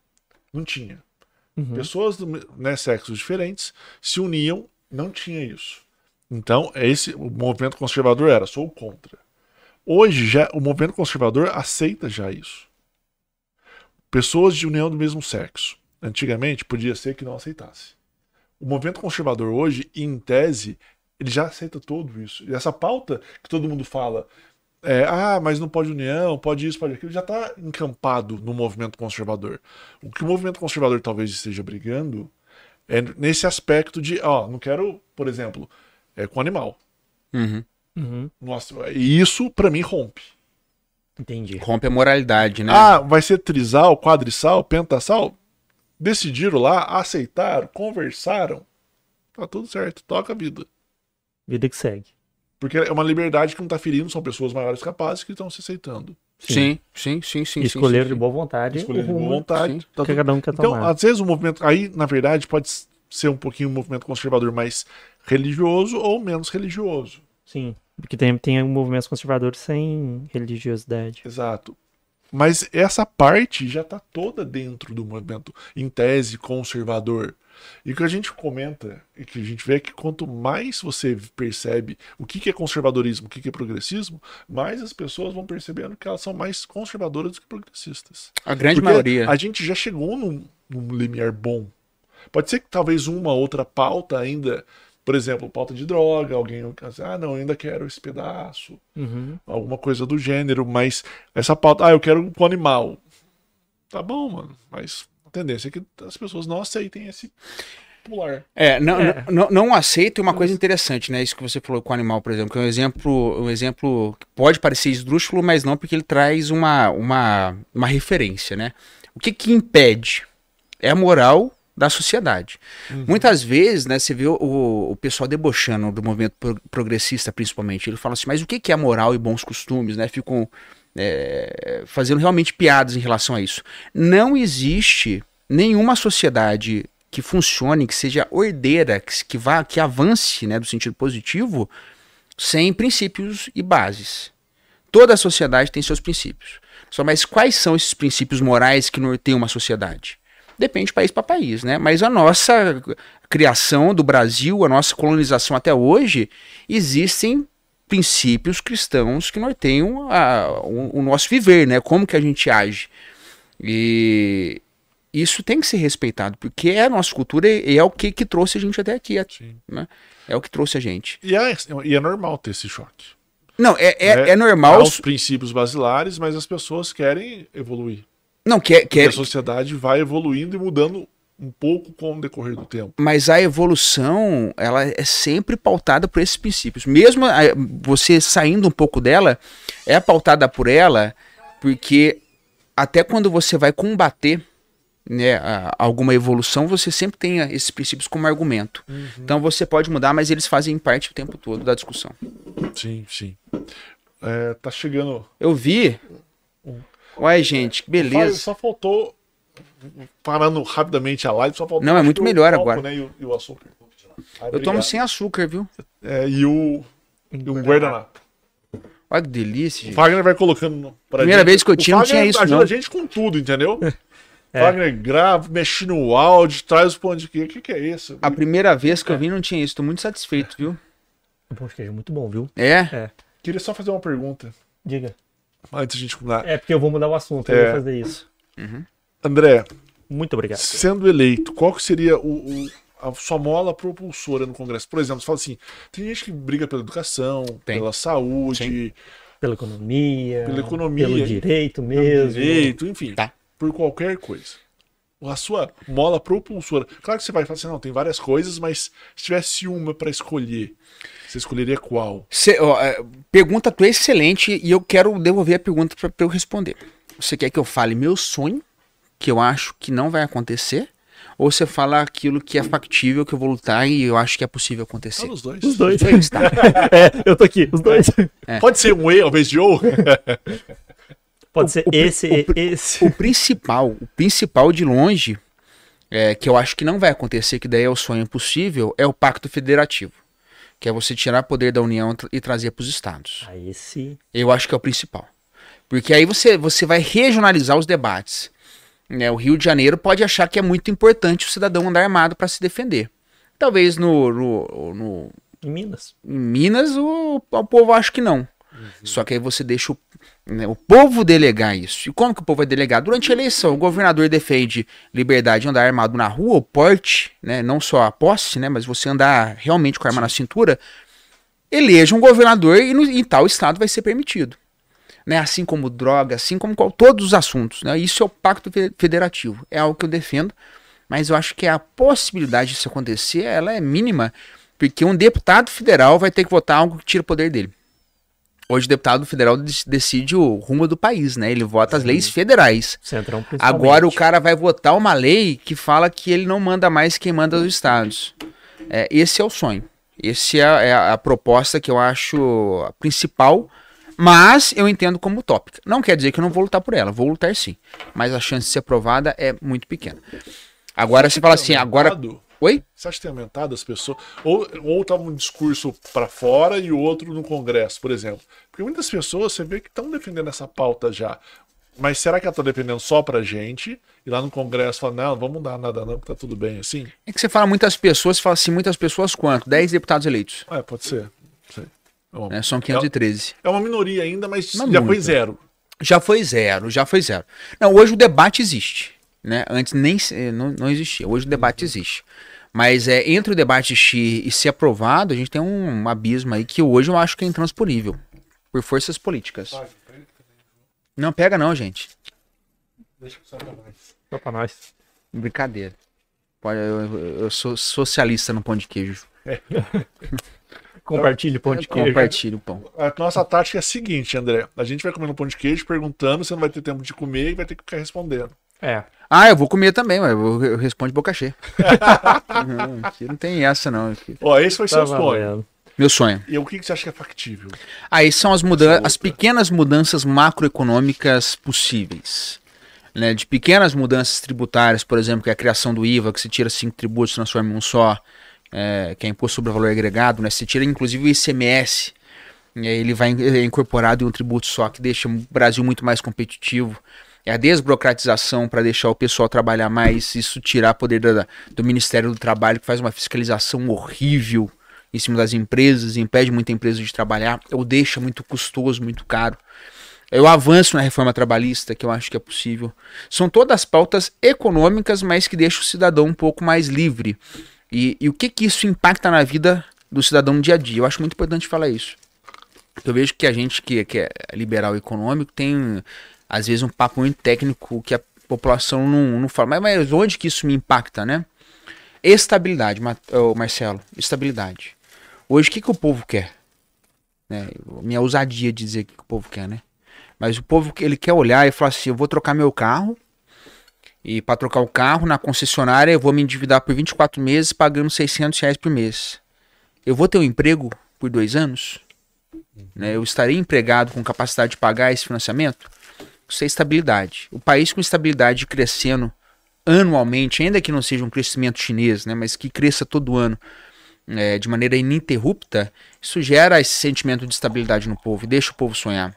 não tinha. Uhum. Pessoas do né, sexos diferentes se uniam, não tinha isso. Então, esse o movimento conservador era sou contra. Hoje já o movimento conservador aceita já isso pessoas de união do mesmo sexo. Antigamente podia ser que não aceitasse. O movimento conservador hoje, em tese, ele já aceita tudo isso. E essa pauta que todo mundo fala, é, ah, mas não pode união, pode isso, pode aquilo, já está encampado no movimento conservador. O que o movimento conservador talvez esteja brigando é nesse aspecto de, ó, não quero, por exemplo, é com animal. Uhum. Uhum. Nossa, e isso para mim rompe. Entendi. Rompe a moralidade, né? Ah, vai ser trisal, quadrisal, pentasal? Decidiram lá, aceitaram, conversaram. Tá tudo certo, toca a vida. Vida que segue. Porque é uma liberdade que não tá ferindo, são pessoas maiores capazes que estão se aceitando. Sim, sim, sim, sim. Escolher de boa vontade. Escolher de boa vontade. Tá que cada um quer então, tomar. às vezes o movimento. Aí, na verdade, pode ser um pouquinho um movimento conservador mais religioso ou menos religioso. Sim. Porque tem, tem movimentos conservadores sem religiosidade. Exato. Mas essa parte já está toda dentro do movimento, em tese, conservador. E o que a gente comenta e que a gente vê é que quanto mais você percebe o que é conservadorismo, o que é progressismo, mais as pessoas vão percebendo que elas são mais conservadoras do que progressistas. A grande Porque maioria. A gente já chegou num, num limiar bom. Pode ser que talvez uma outra pauta ainda por exemplo, pauta de droga, alguém, ah, não, ainda quero esse pedaço, uhum. alguma coisa do gênero, mas essa pauta, ah, eu quero com animal. Tá bom, mano, mas a tendência é que as pessoas não aceitem esse popular. É, não, É. Não, não, uma coisa interessante, né? Isso que você falou com o animal, por exemplo, que é um exemplo, um exemplo que pode parecer esdrúxulo, mas não porque ele traz uma, uma, uma referência, né? O que que impede? É a moral da sociedade. Muitas vezes, né, você vê o, o pessoal debochando do movimento pro- progressista, principalmente. Ele fala assim, mas o que que é moral e bons costumes, né? Ficam é, fazendo realmente piadas em relação a isso. Não existe nenhuma sociedade que funcione, que seja ordeira, que, que vá, que avance, né, do sentido positivo, sem princípios e bases. Toda a sociedade tem seus princípios. Só mas quais são esses princípios morais que norteiam uma sociedade? Depende de país para país, né? Mas a nossa criação do Brasil, a nossa colonização até hoje, existem princípios cristãos que norteiam a- o, o nosso viver, né? Como que a gente age. E isso tem que ser respeitado, porque é a nossa cultura e é o que, que trouxe a gente até aqui. Né? É o que trouxe a gente. E é, e é normal ter esse choque. Não, é, é, né? é normal. Há os princípios basilares, mas as pessoas querem evoluir. Não, que, é- que é- a sociedade vai evoluindo e mudando um pouco com o decorrer do tempo. mas a evolução, ela é sempre pautada por esses princípios. Mesmo você saindo um pouco dela, é pautada por ela, porque até quando você vai combater né, alguma evolução, você sempre tem esses princípios como argumento. Então você pode mudar, mas eles fazem parte o tempo todo da discussão. Sim, sim. É, tá chegando. Eu vi. Uai, gente, que beleza. Só faltou. Parando rapidamente a live, só faltou. Não, é muito o melhor álcool, agora. Né, e, o, e o açúcar. Ah, Eu tomo sem açúcar, viu? É, e o. E um guardanapo. Olha que delícia, O gente. Fagner vai colocando pra Primeira vez que eu O tinha, não tinha isso, ajuda não. a gente com tudo, entendeu? É. Fagner grava, mexe no áudio, traz o pão de queijo. O que, que é isso? A primeira vez que eu vi não tinha isso. Tô muito satisfeito, viu? O pão de queijo é muito bom, viu? É? Queria só fazer uma pergunta Diga. Antes de a gente começar. É porque eu vou mudar o assunto, eu É. vou fazer isso. André, Muito obrigado. sendo eleito, qual que seria o, o- a sua mola propulsora no Congresso? Por exemplo, você fala assim: tem gente que briga pela educação, Tem. pela saúde, Pela economia, Pela economia. pelo direito pelo mesmo. direito, enfim, Tá. por qualquer coisa. A sua mola propulsora. Claro que você vai falar assim: não, tem várias coisas, mas se tivesse uma pra escolher, você escolheria qual? Cê, ó, é, pergunta tua é excelente e eu quero devolver a pergunta pra pra eu responder. Você quer que eu fale meu sonho, que eu acho que não vai acontecer? Ou você fala aquilo que é factível, que eu vou lutar e eu acho que é possível acontecer? nos dois. Os dois. Dois, tá. é, eu tô aqui, os dois. Pode ser um E ao invés de O? Pode ser o- esse, o- esse. O principal, o principal de longe, é, que eu acho que não vai acontecer, que daí é o sonho impossível, é o pacto federativo. Que é você tirar poder da União e trazer para os estados. Ah, esse. Eu acho que é o principal. Porque aí você, você vai regionalizar os debates. Né? O Rio de Janeiro pode achar que é muito importante o cidadão andar armado para se defender. Talvez no, no, no- Em Minas. em Minas o, o povo acha que não. Só que aí você deixa o, né, o povo delegar isso. E como que o povo vai delegar? Durante a eleição, o governador defende liberdade de andar armado na rua, o porte, né, não só a posse, né, mas você andar realmente com a arma na cintura. Eleja um governador e no, em tal estado vai ser permitido. Né, assim como droga, assim como qual- todos os assuntos. Né, isso é o pacto fe- federativo. É algo que eu defendo, mas eu acho que a possibilidade disso acontecer ela é mínima, porque um deputado federal vai ter que votar algo que tira o poder dele. Hoje o deputado federal dec- decide o rumo do país, né? Ele vota as leis federais. Centrão. Agora o cara vai votar uma lei que fala que ele não manda mais quem manda os estados. É, esse é o sonho. Esse é, a- é a proposta que eu acho a principal, mas eu entendo como utópica. Não quer dizer que eu não vou lutar por ela, vou lutar sim. Mas a chance de ser aprovada é muito pequena. Agora você fala assim, agora. Oi? Você acha que tem aumentado as pessoas? Ou, ou tá um discurso para fora e outro no Congresso, por exemplo? Porque muitas pessoas você vê que estão defendendo essa pauta já. Mas será que ela tá defendendo só pra gente? E lá no Congresso fala, não, não vamos mudar nada não, que tá tudo bem assim? É que você fala muitas pessoas, você fala assim, muitas pessoas quanto? 10 deputados eleitos. É, pode ser. É uma, né? São 513. é uma minoria ainda, mas Não já foi muito. zero. Já foi zero, já foi zero. Não, hoje o debate existe. Né? Antes nem se- não, não existia. Hoje o debate existe. Mas é, entre o debate existir e ser aprovado, a gente tem um, abismo aí que hoje eu acho que é intransponível. Por forças políticas. Não pega não, gente. Deixa eu mais. Só pra nós. Brincadeira. Pode, eu, eu sou socialista no pão de queijo. Compartilhe pão de queijo. Compartilhe o pão. A nossa tática é a seguinte, André. A gente vai comendo pão de queijo, perguntando, você não vai ter tempo de comer e vai ter que ficar respondendo. É. Ah, eu vou comer também, mas eu, respondo de boca cheia. não, aqui não tem essa, não. aqui. Ó, esse ser Tá o sonho. Meu sonho. E o que, você acha que é factível? Aí são as, mudan Outra. as pequenas mudanças macroeconômicas possíveis. Né? De pequenas mudanças tributárias, por exemplo, que é a criação do IVA, que se tira cinco tributos e transforma em um só, é, que é Imposto sobre o Valor Agregado, né? se tira inclusive o ICMS, e aí ele vai é incorporado em um tributo só, que deixa o Brasil muito mais competitivo. É a desburocratização para deixar o pessoal trabalhar mais, isso tirar poder da- do Ministério do Trabalho, que faz uma fiscalização horrível em cima das empresas, impede muita empresa de trabalhar, ou deixa muito custoso, muito caro. Eu avanço na reforma trabalhista, que eu acho que é possível. São todas pautas econômicas, mas que deixam o cidadão um pouco mais livre. E, e o que, que isso impacta na vida do cidadão dia a dia? Eu acho muito importante falar isso. Eu vejo que a gente que, que é liberal econômico tem, às vezes, um papo muito técnico que a população não, não fala. Mas, mas onde que isso me impacta, né? Estabilidade, Marcelo. Estabilidade. Hoje, o que, que o povo quer? Né? Minha ousadia de dizer o que, que o povo quer, né? Mas o povo ele quer olhar e falar assim: eu vou trocar meu carro. E para trocar o carro na concessionária, eu vou me endividar por 24 meses pagando 600 reais por mês. Eu vou ter um emprego por dois anos? Né? Eu estarei empregado com capacidade de pagar esse financiamento? Isso é estabilidade. O país com estabilidade crescendo anualmente, ainda que não seja um crescimento chinês, né? mas que cresça todo ano é, de maneira ininterrupta, isso gera esse sentimento de estabilidade no povo e deixa o povo sonhar.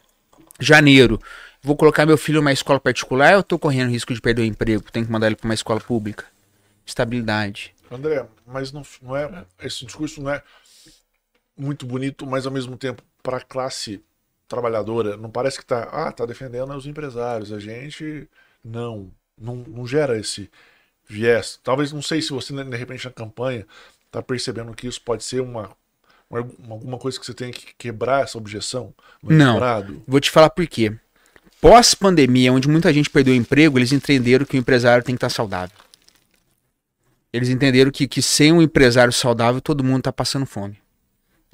Janeiro, vou colocar meu filho numa escola particular ou estou correndo risco de perder o emprego? Tenho que mandar ele para uma escola pública? Estabilidade. André, mas não, não é. Esse discurso não é muito bonito, mas ao mesmo tempo, para a classe trabalhadora, não parece que tá. Ah, tá defendendo os empresários. A gente. Não. Não, não gera esse viés. Talvez, não sei se você, de repente, na campanha, tá percebendo que isso pode ser uma. uma- alguma coisa que você tem que quebrar essa objeção Não. Vou te falar por quê. Pós-pandemia, onde muita gente perdeu o emprego, eles entenderam que o empresário tem que estar saudável. Eles entenderam que, que sem um empresário saudável, todo mundo está passando fome.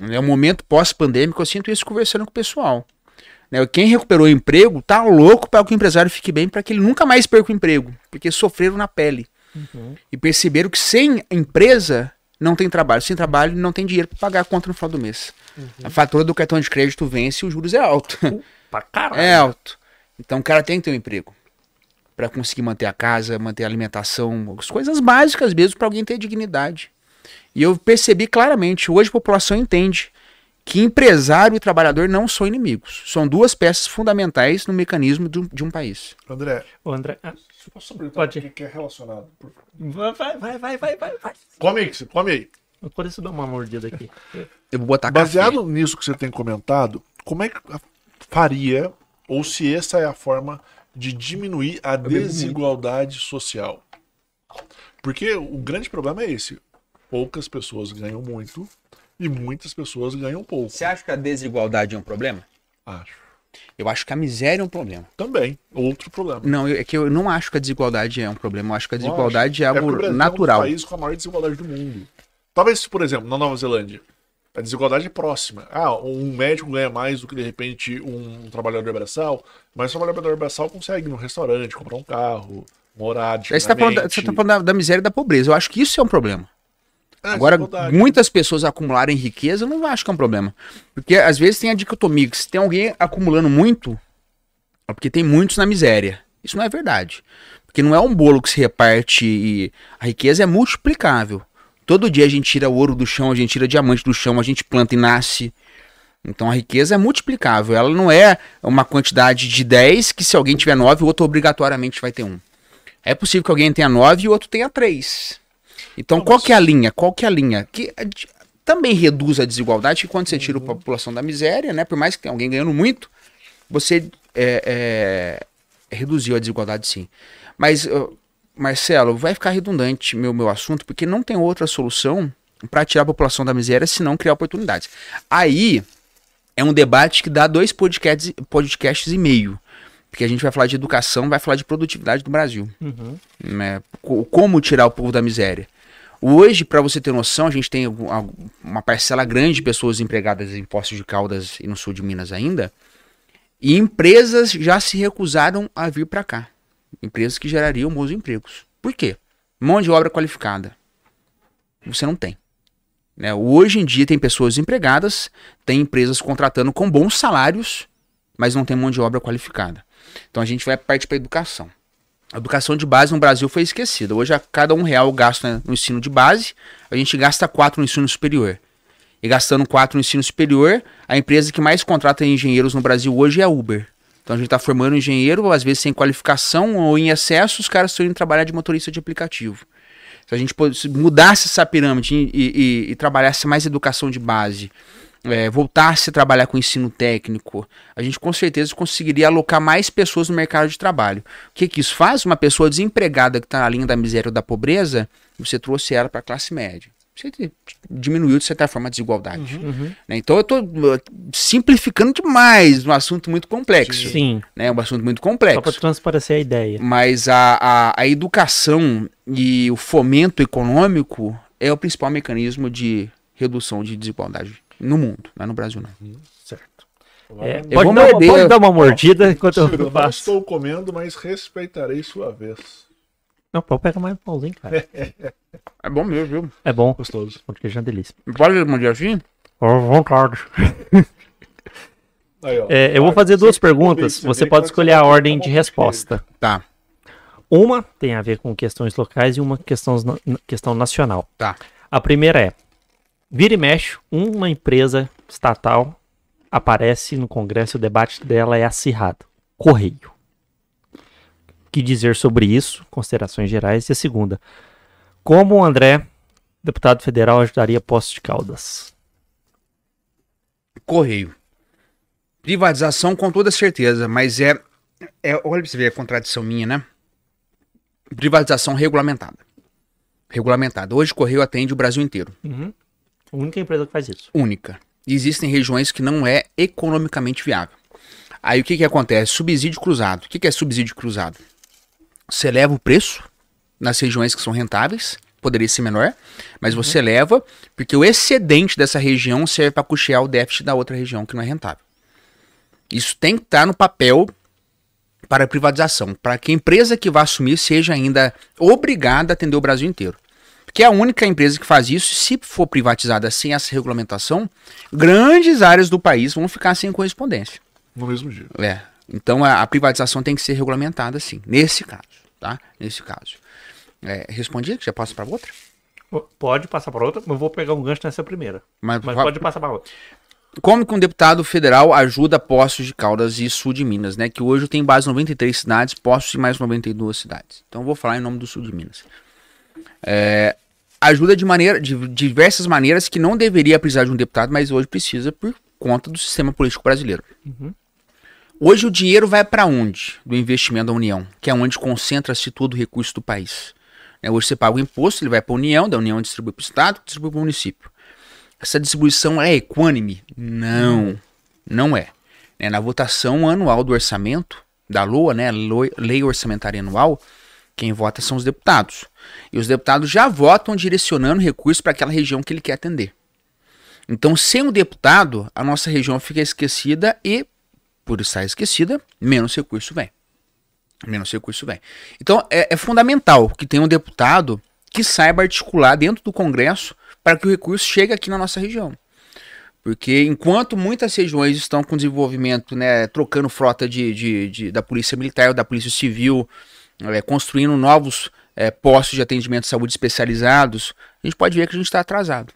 É um momento pós-pandêmico, eu sinto isso conversando com o pessoal. Né, Quem recuperou o emprego tá louco para que o empresário fique bem, para que ele nunca mais perca o emprego, porque sofreram na pele. E perceberam que sem empresa não tem trabalho. Sem trabalho não tem dinheiro para pagar a conta no final do mês. A fatura do cartão de crédito vence e os juros é alto. Pra caralho. É alto. Então o cara tem que ter um emprego para conseguir manter a casa, manter a alimentação, as coisas básicas mesmo para alguém ter dignidade. E eu percebi claramente, hoje a população entende que empresário e trabalhador não são inimigos. São duas peças fundamentais no mecanismo de um, de um país. André, Ô, André, ah, posso Pode. o que é relacionado? Por vai, vai, vai, vai, vai, vai. Come aí, come aí. Por isso dá uma mordida aqui. Eu vou botar Baseado café. nisso que você tem comentado, como é que faria, ou se essa é a forma de diminuir a desigualdade social? Porque o grande problema é esse: poucas pessoas ganham muito e muitas pessoas ganham pouco. Você acha que a desigualdade é um problema? Acho. Eu acho que a miséria é um problema. Também, outro problema. Não, é que eu não acho que a desigualdade é um problema. Eu acho que a desigualdade é algo Brasil natural. É um país com a maior desigualdade do mundo. Talvez, por exemplo, na Nova Zelândia, a desigualdade é próxima. Ah, um médico ganha mais do que, de repente, um trabalhador braçal, mas o trabalhador braçal consegue ir num restaurante, comprar um carro, morar Aí você tá falando, da, você tá falando da, da miséria e da pobreza. Eu acho que isso é um problema. É, Agora, desigualdade. muitas pessoas acumularem riqueza, eu não acho que é um problema. Porque às vezes tem a dicotomia que se tem alguém acumulando muito, é porque tem muitos na miséria. Isso não é verdade. Porque não é um bolo que se reparte e a riqueza é multiplicável. Todo dia a gente tira ouro do chão, a gente tira diamante do chão, a gente planta e nasce. Então a riqueza é multiplicável. Ela não é uma quantidade de 10 que se alguém tiver 9, o outro obrigatoriamente vai ter um. É possível que alguém tenha 9 e o outro tenha 3. Então, Não, qual mas- que é a linha? Qual que é a linha? Que de- também reduz a desigualdade, que quando você tira a população da miséria, né? Por mais que tenha alguém ganhando muito, você é, é, reduziu a desigualdade sim. Mas, Marcelo, vai ficar redundante meu, meu assunto, porque não tem outra solução para tirar a população da miséria senão criar oportunidades. Aí é um debate que dá dois podcasts, podcasts e meio. Porque a gente vai falar de educação, vai falar de produtividade do Brasil. Uhum. Né? Co- Como tirar o povo da miséria. Hoje, para você ter noção, a gente tem uma parcela grande de pessoas empregadas em Poços de Caldas e no sul de Minas ainda. E empresas já se recusaram a vir para cá. Empresas que gerariam bons empregos. Por quê? Mão de obra qualificada. Você não tem. Né? Hoje em dia tem pessoas empregadas, tem empresas contratando com bons salários, mas não tem mão de obra qualificada. Então a gente vai partir para educação. A educação de base no Brasil foi esquecida. Hoje, a cada um real gasto né, no ensino de base, a gente gasta quatro no ensino superior. E gastando quatro no ensino superior, a empresa que mais contrata engenheiros no Brasil hoje é a Uber. Então a gente está formando engenheiro, às vezes sem qualificação ou em excesso, os caras estão indo trabalhar de motorista de aplicativo. Se a gente mudasse essa pirâmide e, e- e trabalhasse mais educação de base, é, voltasse a trabalhar com ensino técnico, a gente com certeza conseguiria alocar mais pessoas no mercado de trabalho. O que, que isso faz? Uma pessoa desempregada que está na linha da miséria ou da pobreza, você trouxe ela para a classe média. Você diminuiu, de certa forma, a desigualdade. né? Então eu estou simplificando demais um assunto muito complexo. Sim, Né? Um assunto muito só para complexo. transparecer a ideia. Mas a, a, a educação e o fomento econômico é o principal mecanismo de redução de desigualdade no mundo, não é no Brasil não. Certo. É, Eu pode, vou dar uma, morder. pode dar uma mordida enquanto eu não faço. estou comendo, mas respeitarei sua vez. Não, pode pegar mais um pãozinho, cara. É bom mesmo, viu? É bom. Gostoso. Pão de queijo é uma delícia. Pode mandar assim? À vontade. Aí, ó. É, eu vou fazer duas perguntas. Você pode escolher a ordem uma de resposta. Tá, Uma tem a ver com questões locais e uma questão, questão nacional. tá. A primeira é: vira e mexe, uma empresa estatal aparece no Congresso e o debate dela é acirrado. Correio. Que dizer sobre isso? Considerações gerais. E a segunda: como o André, deputado federal, ajudaria Poços de Caldas? Correio. Privatização com toda certeza, mas é, é olha pra você ver a contradição minha, né? Privatização regulamentada. Regulamentada. Hoje o Correio atende o Brasil inteiro. A única empresa que faz isso. única. Existem regiões que não é economicamente viável. Aí o que, que acontece? Subsídio cruzado. O que, que é subsídio cruzado? Você leva o preço nas regiões que são rentáveis, poderia ser menor, mas você leva porque o excedente dessa região serve para custear o déficit da outra região que não é rentável. Isso tem que estar no papel para a privatização, para que a empresa que vai assumir seja ainda obrigada a atender o Brasil inteiro. Porque é a única empresa que faz isso, se for privatizada sem essa regulamentação, grandes áreas do país vão ficar sem correspondência. No mesmo dia. É. Então a, a privatização tem que ser regulamentada sim, nesse caso, tá? Nesse caso. É, respondi? Já passo para outra? Pode passar para outra, mas eu vou pegar um gancho nessa primeira. Mas, Mas pode passar para outra. Como que um deputado federal ajuda Poços de Caldas e Sul de Minas, né? Que hoje tem base em 93 cidades, Poços e mais 92 cidades. Então eu vou falar em nome do Sul de Minas. É, ajuda de maneira, de diversas maneiras que não deveria precisar de um deputado, mas hoje precisa por conta do sistema político brasileiro. Hoje o dinheiro vai para onde? Do investimento da União, que é onde concentra-se todo o recurso do país. Né, Hoje você paga o imposto, ele vai para a União, da União distribui para o Estado, distribui para o município. Essa distribuição é equânime? Não, não é. Né, Na votação anual do orçamento, da LOA, né, Lei Orçamentária Anual, quem vota são os deputados. E os deputados já votam direcionando recursos para aquela região que ele quer atender. Então, sem um deputado, a nossa região fica esquecida e, por estar esquecida, menos recurso vem. Menos recurso vem. Então, é, é fundamental que tenha um deputado que saiba articular dentro do Congresso para que o recurso chegue aqui na nossa região. Porque enquanto muitas regiões estão com desenvolvimento, né, trocando frota de, de- de- da Polícia Militar ou da Polícia Civil, é, construindo novos é, postos de atendimento de saúde especializados, a gente pode ver que a gente está atrasado.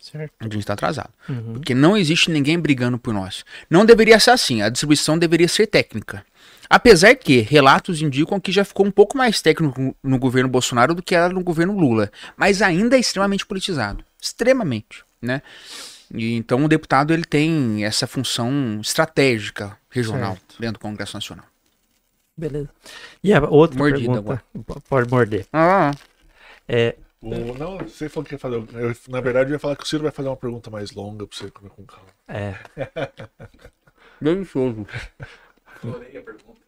Certo. A gente está atrasado. Porque não existe ninguém brigando por nós. Não deveria ser assim. A distribuição deveria ser técnica. Apesar que relatos indicam que já ficou um pouco mais técnico no governo Bolsonaro do que era no governo Lula. Mas ainda é extremamente politizado. Extremamente. Né? E, então o deputado ele tem essa função estratégica regional dentro do Congresso Nacional. Beleza. E a outra Mordida pergunta, p- pode morder. Ah, É, O- não, você falou que ia fazer. eu- na verdade, eu ia falar que o Ciro vai fazer uma pergunta mais longa pra você comer com calma. é, delicioso.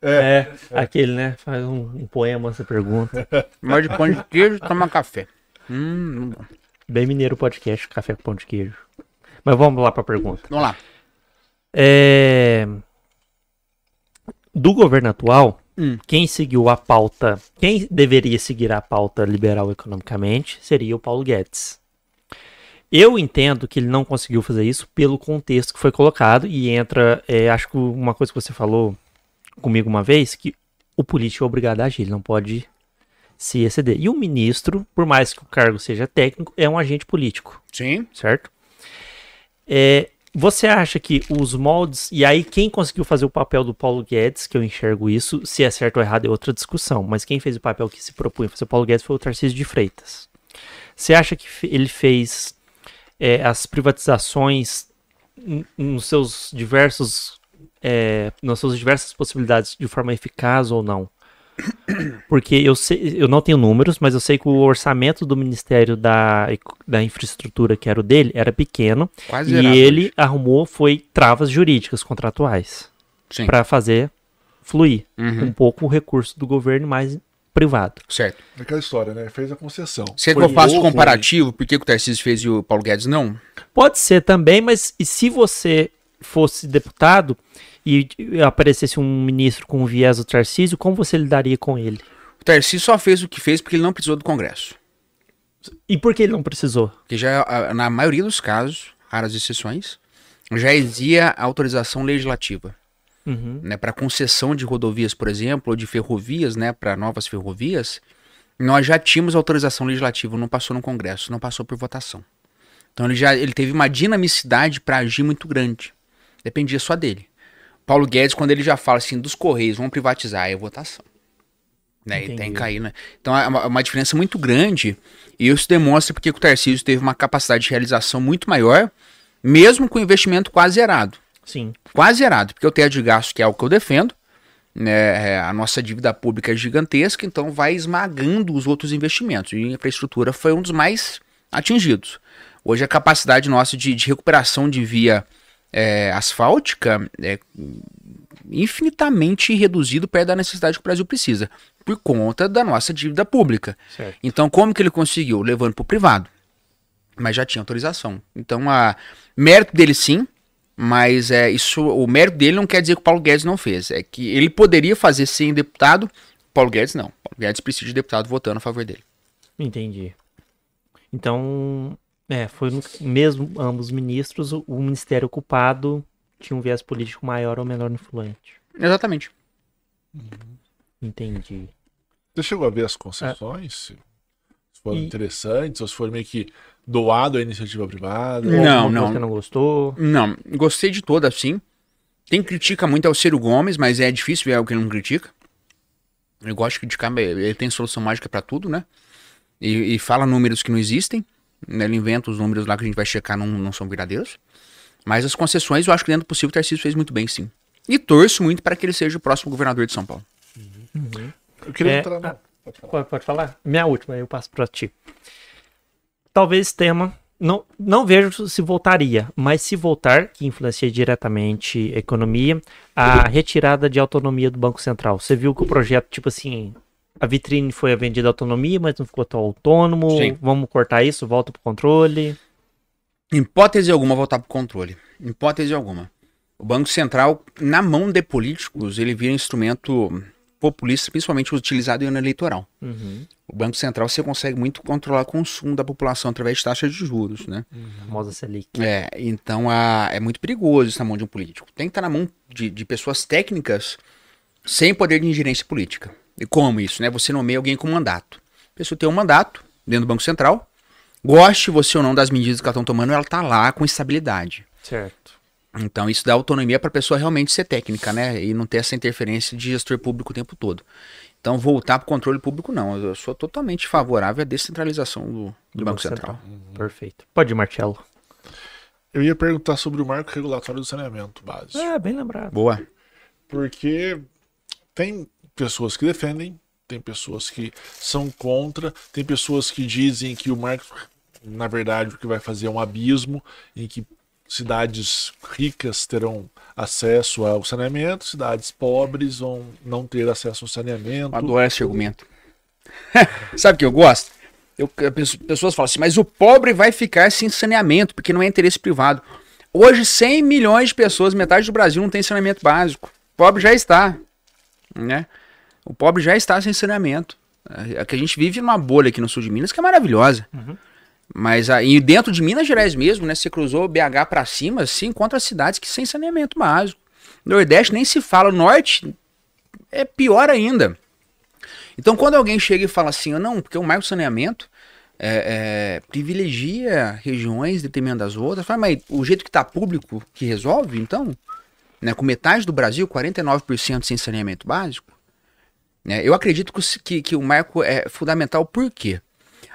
É, aquele, né? Faz um, um poema, você pergunta. Morde pão de queijo, toma café. Hum. Bem mineiro podcast, café com pão de queijo. Mas vamos lá pra pergunta. Vamos lá. É... Do governo atual, Hum. quem seguiu a pauta, quem deveria seguir a pauta liberal economicamente seria o Paulo Guedes. Eu entendo que ele não conseguiu fazer isso pelo contexto que foi colocado e entra, é, acho que uma coisa que você falou comigo uma vez, que o político é obrigado a agir, ele não pode se exceder. E o ministro, por mais que o cargo seja técnico, é um agente político Sim. certo? É, você acha que os moldes. E aí, quem conseguiu fazer o papel do Paulo Guedes, que eu enxergo isso, se é certo ou errado é outra discussão, mas quem fez o papel que se propunha fazer o Paulo Guedes foi o Tarcísio de Freitas. Você acha que ele fez é, as privatizações nos seus diversos. É, nas suas diversas possibilidades de forma eficaz ou não? Porque eu sei, eu não tenho números, mas eu sei que o orçamento do Ministério da, da Infraestrutura, que era o dele, era pequeno. Quase e ele arrumou foi travas jurídicas contratuais Sim. para fazer fluir Uhum. um pouco o recurso do governo mais privado. Certo. Aquela história, né? Fez a concessão. Você quer que eu faça o pouco, comparativo? Por que o Tarcísio fez e o Paulo Guedes não? Pode ser também, mas e se você fosse deputado e aparecesse um ministro com o viés do Tarcísio, como você lidaria com ele? O Tarcísio só fez o que fez porque ele não precisou do Congresso. E por que ele não precisou? Porque já, na maioria dos casos, raras exceções, já existia autorização legislativa. Uhum. Né, para concessão de rodovias, por exemplo, ou de ferrovias, né, para novas ferrovias, nós já tínhamos autorização legislativa, não passou no Congresso, não passou por votação. Então ele já ele teve uma dinamicidade para agir muito grande. Dependia só dele. Paulo Guedes, quando ele já fala assim, dos Correios, vão privatizar, é votação. Né, e tem que cair, né? Então é uma, uma diferença muito grande. E isso demonstra porque o Tarcísio teve uma capacidade de realização muito maior, mesmo com investimento quase zerado Sim. quase zerado, porque o teto de gasto, que é o que eu defendo, né, é, a nossa dívida pública é gigantesca, então vai esmagando os outros investimentos. E a infraestrutura foi um dos mais atingidos. Hoje a capacidade nossa de, de recuperação de via é, asfáltica é infinitamente reduzido perto da necessidade que o Brasil precisa, por conta da nossa dívida pública. Certo. Então, como que ele conseguiu? Levando para o privado. Mas já tinha autorização. Então, a mérito dele sim, mas é isso. O mérito dele não quer dizer que o Paulo Guedes não fez. É que ele poderia fazer sem deputado. Paulo Guedes não. Paulo Guedes precisa de deputado votando a favor dele. Entendi. Então, é, foi no- mesmo ambos ministros, o, ministério ocupado tinha um viés político maior ou menor influente. Exatamente. Entendi. Você chegou a ver as concessões? Se foram E- interessantes, ou se foram meio que doado à iniciativa privada? Não, não. Você não gostou? Não, gostei de todas, sim. Quem critica muito é o Ciro Gomes, mas é difícil ver algo que não critica. Ele gosta de criticar, mas ele tem solução mágica pra tudo, né? E, e fala números que não existem. Né? Ele inventa os números lá que a gente vai checar, não, não são verdadeiros. Mas as concessões, eu acho que dentro do possível o Tarcísio fez muito bem, sim. E torço muito para que ele seja o próximo governador de São Paulo. Eu queria É, entrar na... ah, Pode, pode falar? Minha última, aí eu passo pra ti. Talvez esse tema. Não, não vejo se voltaria, mas se voltar, que influencia diretamente a economia, a retirada de autonomia do Banco Central. Você viu que o projeto, tipo assim, a vitrine foi a vendida autonomia, mas não ficou tão autônomo. Sim. Vamos cortar isso, volta pro controle. Hipótese alguma, voltar para o controle. Hipótese alguma. O Banco Central, na mão de políticos, ele vira instrumento populista, principalmente utilizado em ano eleitoral. Uhum. O Banco Central você consegue muito controlar o consumo da população através de taxas de juros, né? A famosa Selic. É, então a, é muito perigoso isso na mão de um político. Tem que estar na mão de, de pessoas técnicas sem poder de ingerência política. E como isso, né? Você nomeia alguém com mandato. A pessoa tem um mandato dentro do Banco Central, goste você ou não das medidas que ela estão tomando, ela está lá com estabilidade. Certo. Então isso dá autonomia para a pessoa realmente ser técnica, né? E não ter essa interferência de gestor público o tempo todo. Então voltar para o controle público não. Eu sou totalmente favorável à descentralização do, do Banco, Central. Perfeito. Pode ir, Marcelo. Eu ia perguntar sobre o marco regulatório do saneamento básico. Ah, bem lembrado. Boa. Porque tem pessoas que defendem, tem pessoas que são contra, tem pessoas que dizem que o marco, na verdade, o que vai fazer é um abismo em que cidades ricas terão acesso ao saneamento, cidades pobres vão não ter acesso ao saneamento. Adoro esse argumento. Sabe o que eu gosto? Eu, pessoas falam assim, mas o pobre vai ficar sem saneamento, porque não é interesse privado. Hoje, 100 milhões de pessoas, metade do Brasil, não tem saneamento básico. O pobre já está. Né? O pobre já está sem saneamento. É que a gente vive numa bolha aqui no sul de Minas que é maravilhosa. Uhum. Mas aí dentro de Minas Gerais mesmo, né? Você cruzou BH para cima, se encontra cidades que sem saneamento básico. Nordeste nem se fala, o norte é pior ainda. Então quando alguém chega e fala assim, não, porque o marco saneamento é, é, privilegia regiões detrimento das outras, fala, mas o jeito que está público que resolve, então, né, com metade do Brasil, 49% sem saneamento básico, né, eu acredito que, que, que o marco é fundamental, por quê?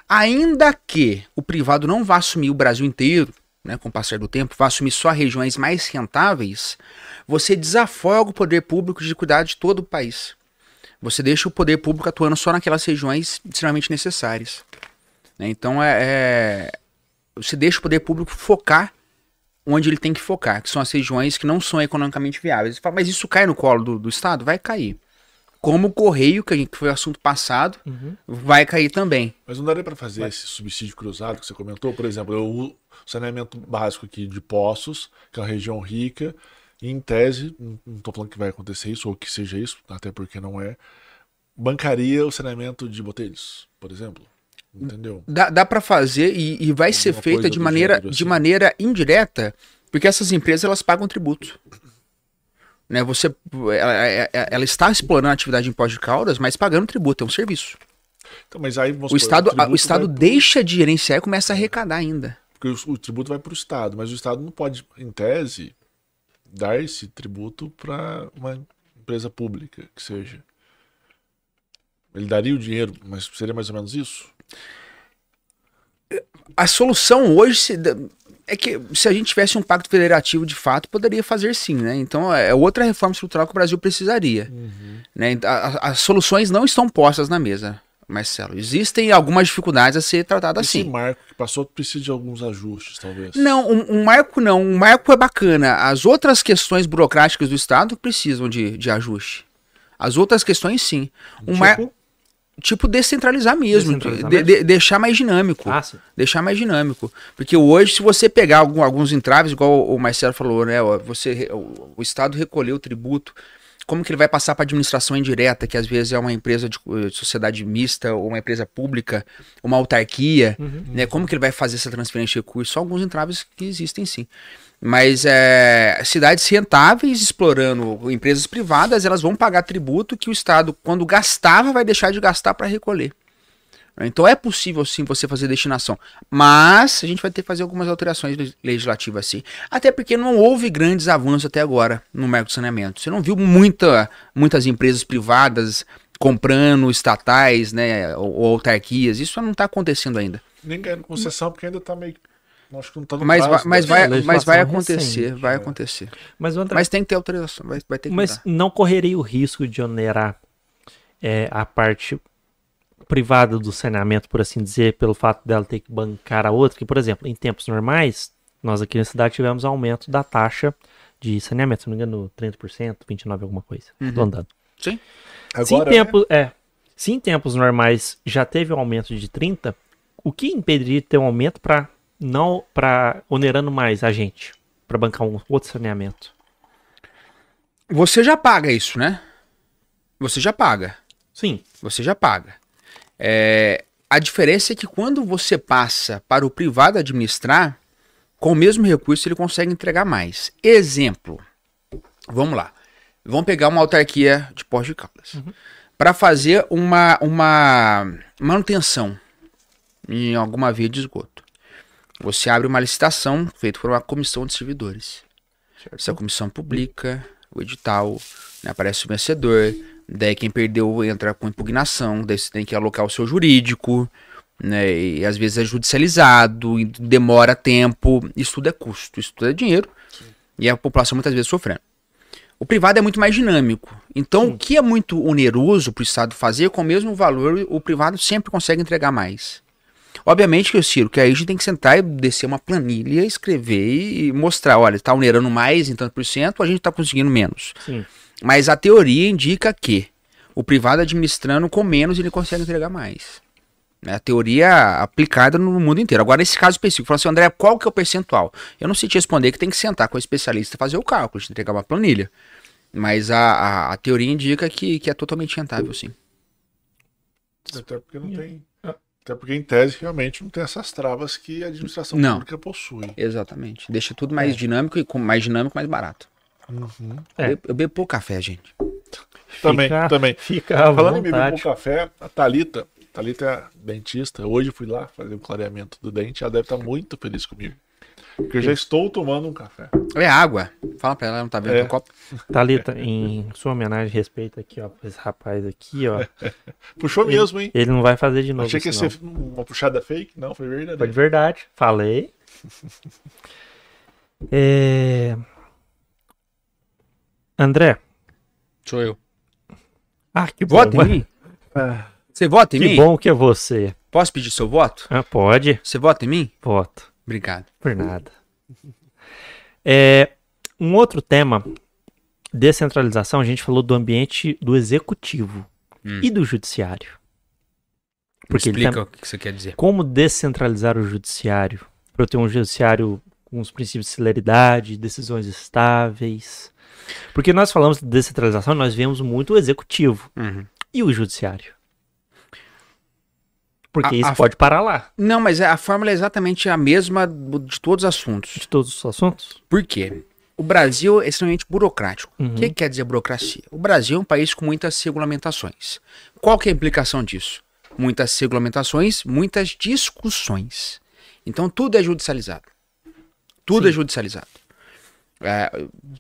Ainda que o privado não vá assumir o Brasil inteiro, né, com o passar do tempo, vá assumir só regiões mais rentáveis, você desafoga o poder público de cuidar de todo o país. Você deixa o poder público atuando só naquelas regiões extremamente necessárias. Né? Então é, é, você deixa o poder público focar onde ele tem que focar, que são as regiões que não são economicamente viáveis. Fala, mas isso cai no colo do, do Estado? Vai cair como o correio, que, gente, que foi o assunto passado, uhum. vai cair também. Mas não daria para fazer vai. esse subsídio cruzado que você comentou? Por exemplo, eu, o saneamento básico aqui de Poços, que é uma região rica, e em tese, não estou falando que vai acontecer isso, ou que seja isso, até porque não é, bancaria o saneamento de Botelhos, por exemplo. Entendeu? Dá, dá para fazer e, e vai Alguma ser feita de maneira, gênero, assim. de maneira indireta, porque essas empresas elas pagam tributo. Né, você, ela, ela, está explorando a atividade de imposto de Caldas, mas pagando tributo, é um serviço. Então, mas aí, o Estado, o, o Estado deixa de gerenciar e começa a arrecadar ainda. Porque o, o tributo vai para o Estado, mas o Estado não pode, em tese, dar esse tributo para uma empresa pública que seja. Ele daria o dinheiro, mas seria mais ou menos isso? A solução hoje é que se a gente tivesse um pacto federativo de fato, poderia fazer sim, né? Então é outra reforma estrutural que o Brasil precisaria. Uhum. Né? As soluções não estão postas na mesa, Marcelo. Existem algumas dificuldades a ser tratadas assim. Esse marco que passou precisa de alguns ajustes, talvez. Não, um, um, marco não. Um marco é bacana. As outras questões burocráticas do Estado precisam de, de ajuste. As outras questões, sim. Um tipo? marco tipo descentralizar mesmo, descentralizar de, de, deixar mais dinâmico, ah, deixar mais dinâmico, porque hoje se você pegar algum, alguns entraves, igual o Marcelo falou, né, você o, o estado recolheu o tributo, como que ele vai passar para administração indireta, que às vezes é uma empresa de, de sociedade mista ou uma empresa pública, uma autarquia, uhum, né, como que ele vai fazer essa transferência de recursos? São alguns entraves que existem sim. Mas é, cidades rentáveis explorando empresas privadas, elas vão pagar tributo que o Estado, quando gastava, vai deixar de gastar para recolher. Então é possível sim você fazer destinação. Mas a gente vai ter que fazer algumas alterações legislativas sim. Até porque não houve grandes avanços até agora no mercado de saneamento. Você não viu muita, muitas empresas privadas comprando estatais, né, ou, ou autarquias. Isso não está acontecendo ainda. Nem ganhando concessão, porque ainda está meio Acho que não tá no mas, prazo, mas, vai, mas vai acontecer, recente, vai é. acontecer. Mas, André, mas tem que ter autorização, vai, vai ter que Mas não correria o risco de onerar é, a parte privada do saneamento, por assim dizer, pelo fato dela ter que bancar a outra, que, por exemplo, em tempos normais, nós aqui na cidade tivemos aumento da taxa de saneamento, se não me engano, 30%, 29% alguma coisa, uhum. andando. Sim. Agora, se, em tempo, é. é, se em tempos normais já teve um aumento de 30%, o que impediria de ter um aumento para não para onerando mais a gente para bancar um outro saneamento. Você já paga isso, né? Você já paga. Sim. Você já paga. É, a diferença é que quando você passa para o privado administrar, com o mesmo recurso ele consegue entregar mais. Exemplo. Vamos lá. Vamos pegar uma autarquia de Pós de Caldas. Uhum. Para fazer uma, uma manutenção em alguma via de esgoto. Você abre uma licitação feita por uma comissão de servidores. Certo. Essa comissão publica o edital, né, aparece o vencedor, daí quem perdeu entra com impugnação, daí você tem que alocar o seu jurídico, né, e às vezes é judicializado, demora tempo, isso tudo é custo, isso tudo é dinheiro, Sim. e a população muitas vezes sofrendo. O privado é muito mais dinâmico. Então, Sim. o que é muito oneroso para o Estado fazer, com o mesmo valor, o privado sempre consegue entregar mais. Obviamente que eu Ciro, que aí a gente tem que sentar e descer uma planilha, escrever e mostrar, olha, está onerando mais em tanto por cento, a gente está conseguindo menos. Sim. Mas a teoria indica que o privado administrando com menos ele consegue entregar mais. É a teoria aplicada no mundo inteiro. Agora, nesse caso específico, falou assim, André, qual que é o percentual? Eu não sei te responder que tem que sentar com o especialista e fazer o cálculo, de entregar uma planilha. Mas a, a, a teoria indica que, que é totalmente rentável, sim. Até porque não tem. Até porque, em tese, realmente não tem essas travas que a administração Não. pública possui. Exatamente. Deixa tudo mais dinâmico e com mais dinâmico, mais barato. Uhum. É. Eu, bebo, eu bebo pouco café, gente. Também, Fica- também. Fica à Falando em beber vontade. bom café, a Thalita, Thalita é dentista. Hoje eu fui lá fazer um clareamento do dente. Ela deve estar muito feliz comigo. Porque eu já estou tomando um café. É água. Fala pra ela, ela não tá vendo É. o copo. Thalita, em sua homenagem, respeito aqui, ó, pra esse rapaz aqui, ó. Puxou mesmo, hein? Ele não vai fazer de novo. Achei que ia ser uma puxada fake. Não, foi não. Foi de verdade. Falei. É... André. Sou eu. Ah, que Vota bom. em mim? Você vota em Que mim? bom que é você. Posso pedir seu voto? Ah, pode. Você vota em mim? Voto. Obrigado. Por nada. É, um outro tema, descentralização, a gente falou do ambiente do executivo Hum. e do judiciário. Porque Me explica tá- o que você quer dizer. como descentralizar o judiciário para eu ter um judiciário com os princípios de celeridade, decisões estáveis. Porque nós falamos de descentralização, nós vemos muito o executivo Uhum. e o judiciário. Porque A- isso a- pode parar lá Não, mas a fórmula é exatamente a mesma de todos os assuntos. de todos os assuntos. Por quê? O Brasil é extremamente burocrático. Uhum. O que, que quer dizer burocracia? O Brasil é um país com muitas regulamentações. Qual que é a implicação disso? Muitas regulamentações, muitas discussões. Então tudo é judicializado. Tudo é judicializado. É,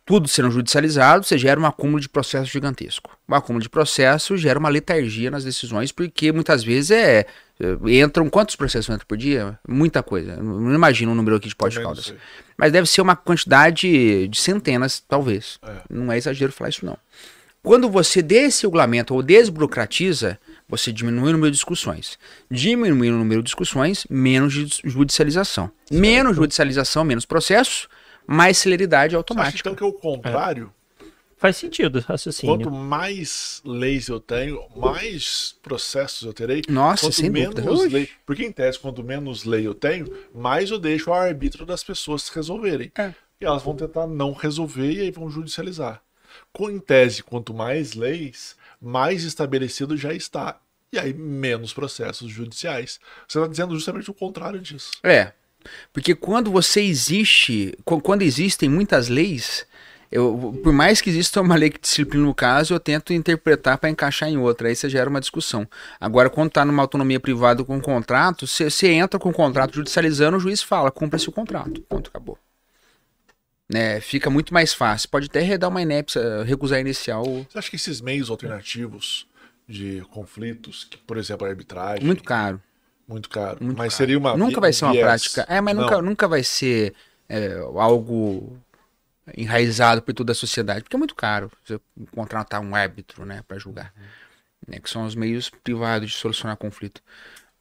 tudo sendo judicializado, você gera um acúmulo de processo gigantesco. Um acúmulo de processo gera uma letargia nas decisões, porque muitas vezes é, é, entram quantos processos entram por dia? Muita coisa. Não imagino o número aqui de pó de Também não caldas. Mas deve ser uma quantidade de centenas, talvez. É. Não é exagero falar isso, não. Quando você desregulamenta ou desburocratiza, você diminui o número de discussões. Diminui o número de discussões, menos ju- judicialização. Menos judicialização, menos processo, mais celeridade Você acha automática. então que é o contrário? Faz sentido raciocínio. Quanto mais leis eu tenho, mais processos eu terei. Nossa, quanto sem menos dúvida. Lei. Porque em tese, quanto menos lei eu tenho, mais eu deixo ao arbítrio das pessoas resolverem. É. E elas vão tentar não resolver e aí vão judicializar. Com, em tese, quanto mais leis, mais estabelecido já está. E aí menos processos judiciais. Você está dizendo justamente o contrário disso. É. Porque quando você existe, qu- quando existem muitas leis, eu, por mais que exista uma lei que disciplina o caso, eu tento interpretar para encaixar em outra. Aí você gera uma discussão. Agora, quando está numa autonomia privada com um contrato, você entra com o contrato judicializando, o juiz fala, cumpra-se o contrato. Ponto, acabou. Né, fica muito mais fácil. Pode até redar uma inépcia, recusar inicial. Você acha que esses meios alternativos de conflitos, que, por exemplo, a arbitragem, Muito caro. Muito caro, Muito mas caro. seria uma Nunca vai ser uma viés. prática. É, mas nunca, nunca vai ser é, algo enraizado por toda a sociedade, porque é muito caro você contratar um árbitro, né, para julgar, né, que são os meios privados de solucionar conflito.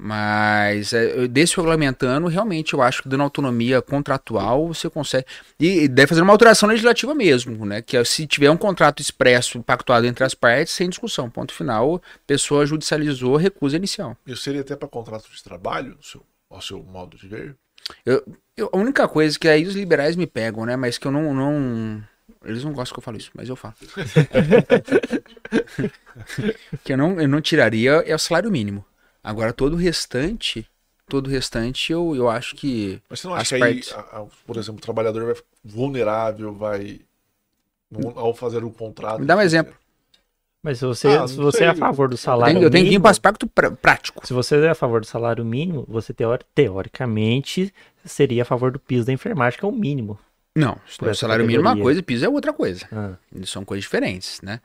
Mas é, eu- desregulamentando, realmente eu acho que dando autonomia contratual você consegue. E deve fazer uma alteração legislativa mesmo, né? Que é, se tiver um contrato expresso, pactuado entre as partes, sem discussão. Ponto final, pessoa judicializou, recusa inicial. Isso seria até para contrato de trabalho, seu, ao seu modo de ver? Eu, eu- a única coisa que aí os liberais me pegam, né? Mas que eu não, não. Eles não gostam que eu falo isso, mas eu falo. que eu não, eu não tiraria é o salário mínimo. Agora, todo o restante. Todo o restante eu, eu acho que. Mas você não acha que aí, partes. a- a- por exemplo, o trabalhador vai ficar vulnerável, vai. ao fazer um contrato. Me dá um exemplo. Mas se você, Ah, se você sei. é a favor do Eu salário tenho, eu tenho que ir mínimo, para aspecto prá- prático. se você é a favor do salário mínimo, você teori- teoricamente seria a favor do piso da enfermagem, que é o mínimo. Não, o salário mínimo é uma coisa e piso é outra coisa. Ah, São coisas diferentes, né?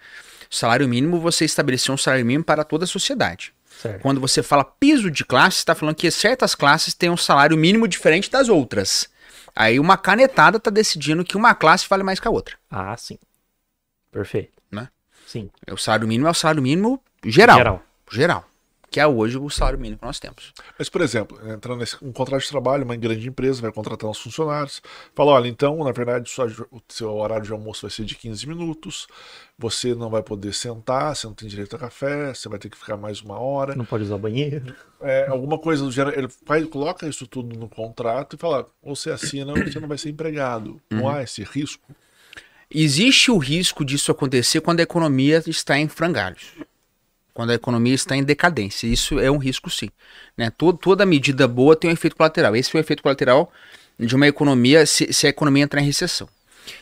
O salário mínimo, você estabeleceu um salário mínimo para toda a sociedade. Certo. Quando você fala piso de classe, está falando que certas classes têm um salário mínimo diferente das outras. Aí uma canetada está decidindo que uma classe vale mais que a outra. Ah, sim. Perfeito. Né? Sim. O salário mínimo é o salário mínimo geral. Geral. Geral. Que é hoje o salário mínimo que nós temos. Mas, por exemplo, entrando nesse um contrato de trabalho, uma grande empresa vai contratar uns funcionários, fala, olha, então, na verdade, só, o seu horário de almoço vai ser de 15 minutos, você não vai poder sentar, você não tem direito a café, você vai ter que ficar mais uma hora. Não pode usar banheiro. É, alguma coisa do gênero, ele faz, coloca isso tudo no contrato e fala, ou você assina ou você não vai ser empregado. Uhum. Não há esse risco? Existe o risco disso acontecer quando a economia está em frangalhos quando a economia está em decadência. Isso é um risco, sim. Né? Todo, toda medida boa tem um efeito colateral. Esse é o efeito colateral de uma economia se, se a economia entrar em recessão.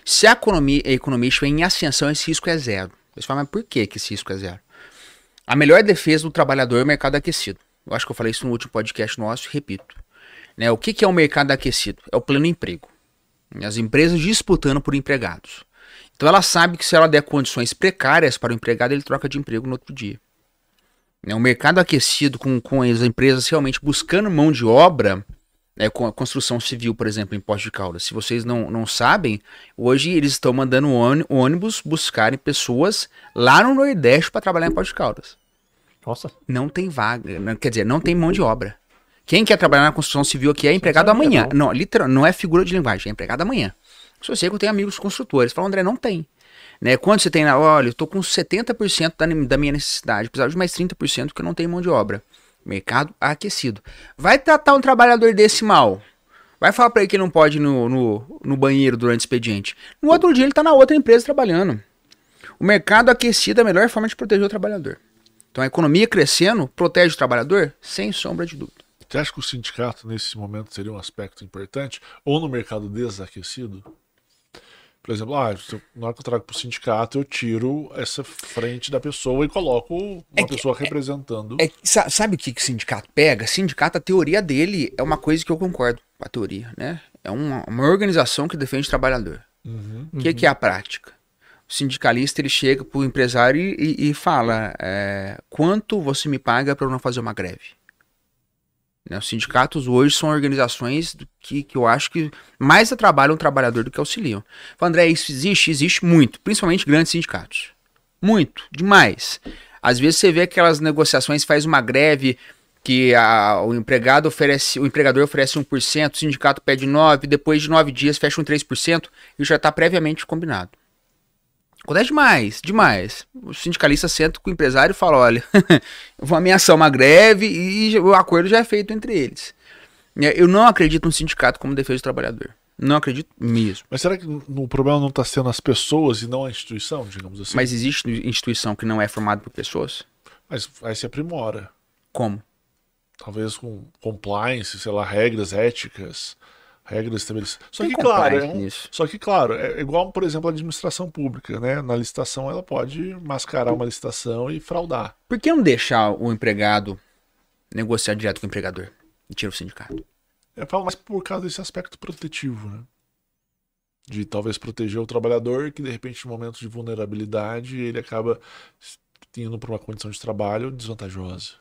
Se a economia, a economia estiver em ascensão, esse risco é zero. Você fala, mas por que, que esse risco é zero? A melhor defesa do trabalhador é o mercado aquecido. Eu acho que eu falei isso no último podcast nosso e repito. Né? O que, que é o mercado aquecido? É o pleno emprego. As empresas disputando por empregados. Então ela sabe que se ela der condições precárias para o empregado, ele troca de emprego no outro dia. Né, o mercado aquecido com, com as empresas realmente buscando mão de obra, né, com a construção civil, por exemplo, em Posto de Caldas. Se vocês não, não sabem, hoje eles estão mandando ônibus buscarem pessoas lá no Nordeste para trabalhar em Posto de Caldas. Nossa. Não tem vaga, quer dizer, não tem mão de obra. Quem quer trabalhar na construção civil aqui é empregado amanhã. Não, literal, não é figura de linguagem, é empregado amanhã. Se eu sei que eu tenho amigos construtores, falam, André, não tem. Né? Quando você tem, olha, eu estou com 70% da, da minha necessidade, precisava de mais 30% porque não tenho mão de obra. Mercado aquecido. Vai tratar um trabalhador desse mal. Vai falar para ele que não pode ir no, no, no banheiro durante o expediente. No outro dia ele está na outra empresa trabalhando. O mercado aquecido é a melhor forma de proteger o trabalhador. Então a economia crescendo protege o trabalhador sem sombra de dúvida. Você acha que o sindicato nesse momento seria um aspecto importante? Ou no mercado desaquecido? Por exemplo, ah, na hora que eu trago para o sindicato, eu tiro essa frente da pessoa e coloco uma é que, pessoa é- representando. É, é, sabe o que, que o sindicato pega? Sindicato, a teoria dele é uma coisa que eu concordo com a teoria, né? É uma, uma organização que defende o trabalhador. Uhum, o que, uhum. que é a prática? O sindicalista ele chega para o empresário e, e fala: é, quanto você me paga para eu não fazer uma greve? Né? Os sindicatos hoje são organizações que, que eu acho que mais trabalham o trabalhador do que auxiliam. Fala, André, isso existe? Existe muito, principalmente grandes sindicatos. Muito, demais. Às vezes você vê aquelas negociações, faz uma greve que a, o empregado oferece, o empregador oferece 1%, o sindicato pede 9%, depois de 9 dias fecha um 3% e já está previamente combinado. Acontece demais, demais. O sindicalista senta com o empresário e fala: olha, vou ameaçar uma greve e o acordo já é feito entre eles. É, eu não acredito no sindicato como defesa do trabalhador. Não acredito mesmo. Mas será que o problema não está sendo as pessoas e não a instituição, digamos assim? Mas existe instituição que não é formada por pessoas? Mas aí se aprimora. Como? Talvez com compliance, sei lá, regras éticas regras estabelecidas. Só que, claro, é um, só que, claro, é igual, por exemplo, a administração pública, né? Na licitação ela pode mascarar uma licitação e fraudar. Por que não deixar o empregado negociar direto com o empregador e tira o sindicato? Eu falo mais por causa desse aspecto protetivo, né? De talvez proteger o trabalhador que, de repente, em momentos de vulnerabilidade, ele acaba indo para uma condição de trabalho desvantajosa.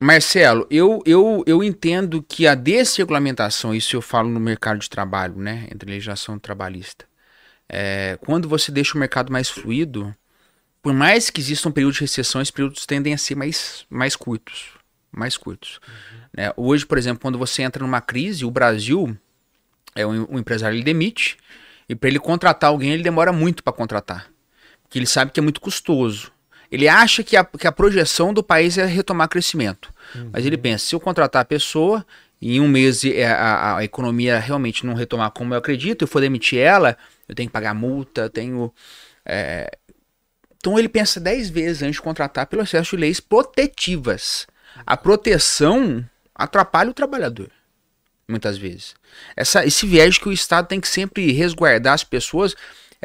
Marcelo, eu, eu, eu entendo que a desregulamentação, isso eu falo no mercado de trabalho, né, entre legislação trabalhista, é, quando você deixa o mercado mais fluido, por mais que exista um período de recessão, esses períodos tendem a ser mais, mais curtos, mais curtos. Uhum. Né? Hoje, por exemplo, quando você entra numa crise, o Brasil, é um, um empresário ele demite, e para ele contratar alguém, ele demora muito para contratar, porque ele sabe que é muito custoso. Ele acha que a, que a projeção do país é retomar crescimento. Uhum. Mas ele pensa, se eu contratar a pessoa e em um mês é, a, a, economia realmente não retomar como eu acredito, eu for demitir ela, eu tenho que pagar multa, tenho... É... Então ele pensa dez vezes antes de contratar pelo excesso de leis protetivas. A proteção atrapalha o trabalhador muitas vezes. Essa, esse viés que o Estado tem que sempre resguardar as pessoas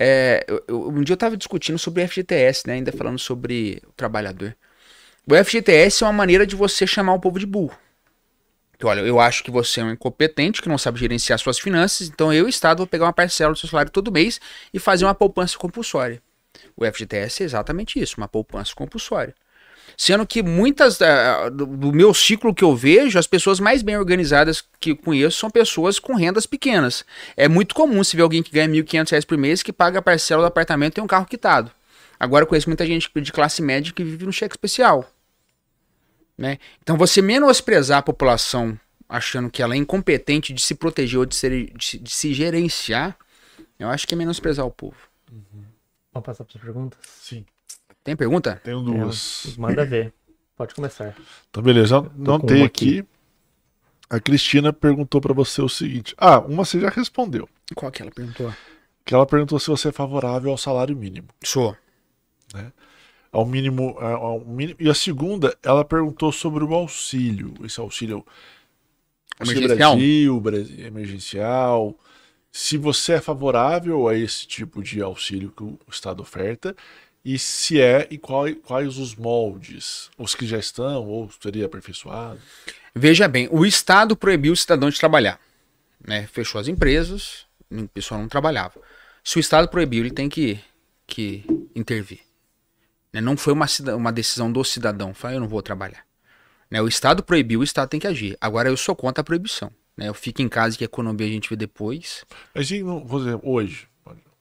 é, eu, um dia eu estava discutindo sobre FGTS, né, ainda falando sobre o trabalhador. O FGTS é uma maneira de você chamar o povo de burro. Que, olha, eu acho que você é um incompetente, que não sabe gerenciar suas finanças, então eu, Estado, vou pegar uma parcela do seu salário todo mês e fazer uma poupança compulsória. O FGTS é exatamente isso, uma poupança compulsória. Sendo que muitas uh, do, do, meu ciclo que eu vejo, as pessoas mais bem organizadas que conheço são pessoas com rendas pequenas. É muito comum se ver alguém que ganha R$ 1.500 por mês que paga a parcela do apartamento e tem um carro quitado. Agora eu conheço muita gente de classe média que vive no cheque especial. Né? Então você menosprezar a população achando que ela é incompetente de se proteger ou de, ser, de, de se gerenciar, eu acho que é menosprezar o povo. Vamos passar para as perguntas? Sim. Tem pergunta? Tenho duas. Manda ver. Pode começar. Então, beleza. Não tem uma aqui. A Cristina perguntou pra você o seguinte. Ah, uma você já respondeu. Qual que ela perguntou? Que ela perguntou se você é favorável ao salário mínimo. Sou. Ao mínimo, ao mínimo. E a segunda, ela perguntou sobre o auxílio. Esse auxílio, auxílio Emergencial? Brasil, Brasil, emergencial. Se você é favorável a esse tipo de auxílio que o Estado oferta. E se é, e qual, quais os moldes? Os que já estão, ou seria aperfeiçoado? Veja bem, o Estado proibiu o cidadão de trabalhar. Né? Fechou as empresas, o pessoal não trabalhava. Se o Estado proibiu, ele tem que, que intervir. Né? Não foi uma, uma decisão do cidadão, falar, eu não vou trabalhar. Né? O Estado proibiu, o Estado tem que agir. Agora eu sou contra a proibição. Né? Eu fico em casa que a economia a gente vê depois. Mas e, não- vou dizer, hoje,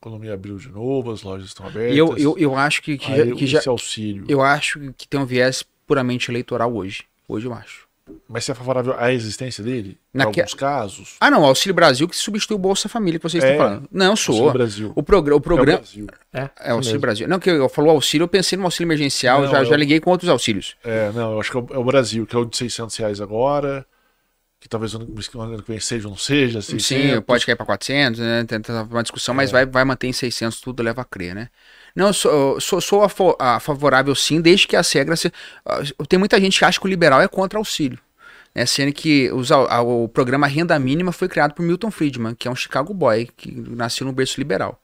economia abriu de novo, as lojas estão abertas. Eu, eu, eu acho que, que, aí já, que já- esse auxílio. eu acho que tem um viés puramente eleitoral hoje. Hoje eu acho. Mas você é favorável à existência dele? Em alguns casos? Ah, não, o Auxílio Brasil que substitui o Bolsa Família que vocês É. estão falando. Não, Auxílio sou. Brasil. O, progr o É o programa. Brasil. É, É, Auxílio mesmo. Brasil. Não, que eu falou auxílio, eu pensei no auxílio emergencial, Não, já, é já o- liguei com outros auxílios. É, não, eu acho que é o, é o Brasil, que é o de 600 reais agora, que talvez o ano que vem seja ou não seja. 600. Sim, pode cair para 400, né? Tem tem uma discussão, mas vai, vai manter em 600 tudo, leva a crer, né? Não, eu sou, sou, sou a, fo- a favorável sim, desde que as regras. se- ah, Tem muita gente que acha que o liberal é contra auxílio. Né? Sendo que os a- o programa Renda Mínima foi criado por Milton Friedman, que é um Chicago boy, que nasceu no berço liberal.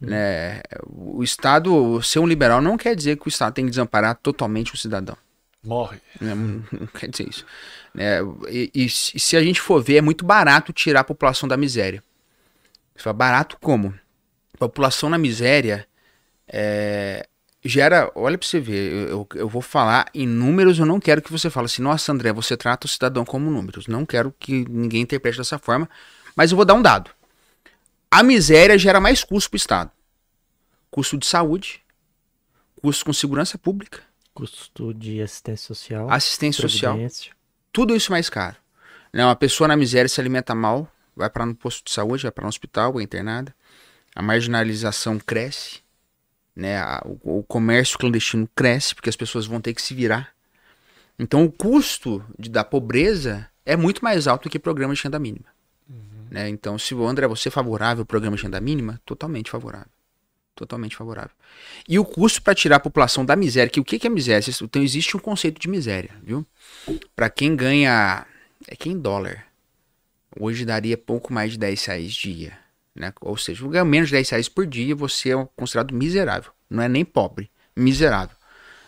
Né? O Estado ser um liberal não quer dizer que o Estado tem que desamparar totalmente o cidadão. Morre. né? Não quer dizer isso. Né? E, e se se a gente for ver, é muito barato tirar a população da miséria. Você fala, barato como? População na miséria é, gera. Olha pra você ver, eu, eu, eu vou falar em números, eu não quero que você fale assim, nossa, André, você trata o cidadão como números. Não quero que ninguém interprete dessa forma, mas eu vou dar um dado. A miséria gera mais custo pro Estado: custo de saúde, custo com segurança pública, Custo de assistência social. assistência social. Tudo isso mais caro. Né? Uma pessoa na miséria se alimenta mal, vai para no posto de saúde, vai para um hospital, é internada. A marginalização cresce, né? O, o comércio clandestino cresce porque as pessoas vão ter que se virar. Então o custo de- da pobreza é muito mais alto do que programa de renda mínima. Né? Então, se o André, você é favorável ao programa de renda mínima, totalmente favorável. Totalmente favorável. E o custo para tirar a população da miséria, que o que que é miséria? Então existe um conceito de miséria, viu? Para quem ganha. É que em dólar. Hoje daria pouco mais de 10 reais dia. Né? Ou seja, ganhar menos de 10 reais por dia, você é considerado miserável. Não é nem pobre, miserável.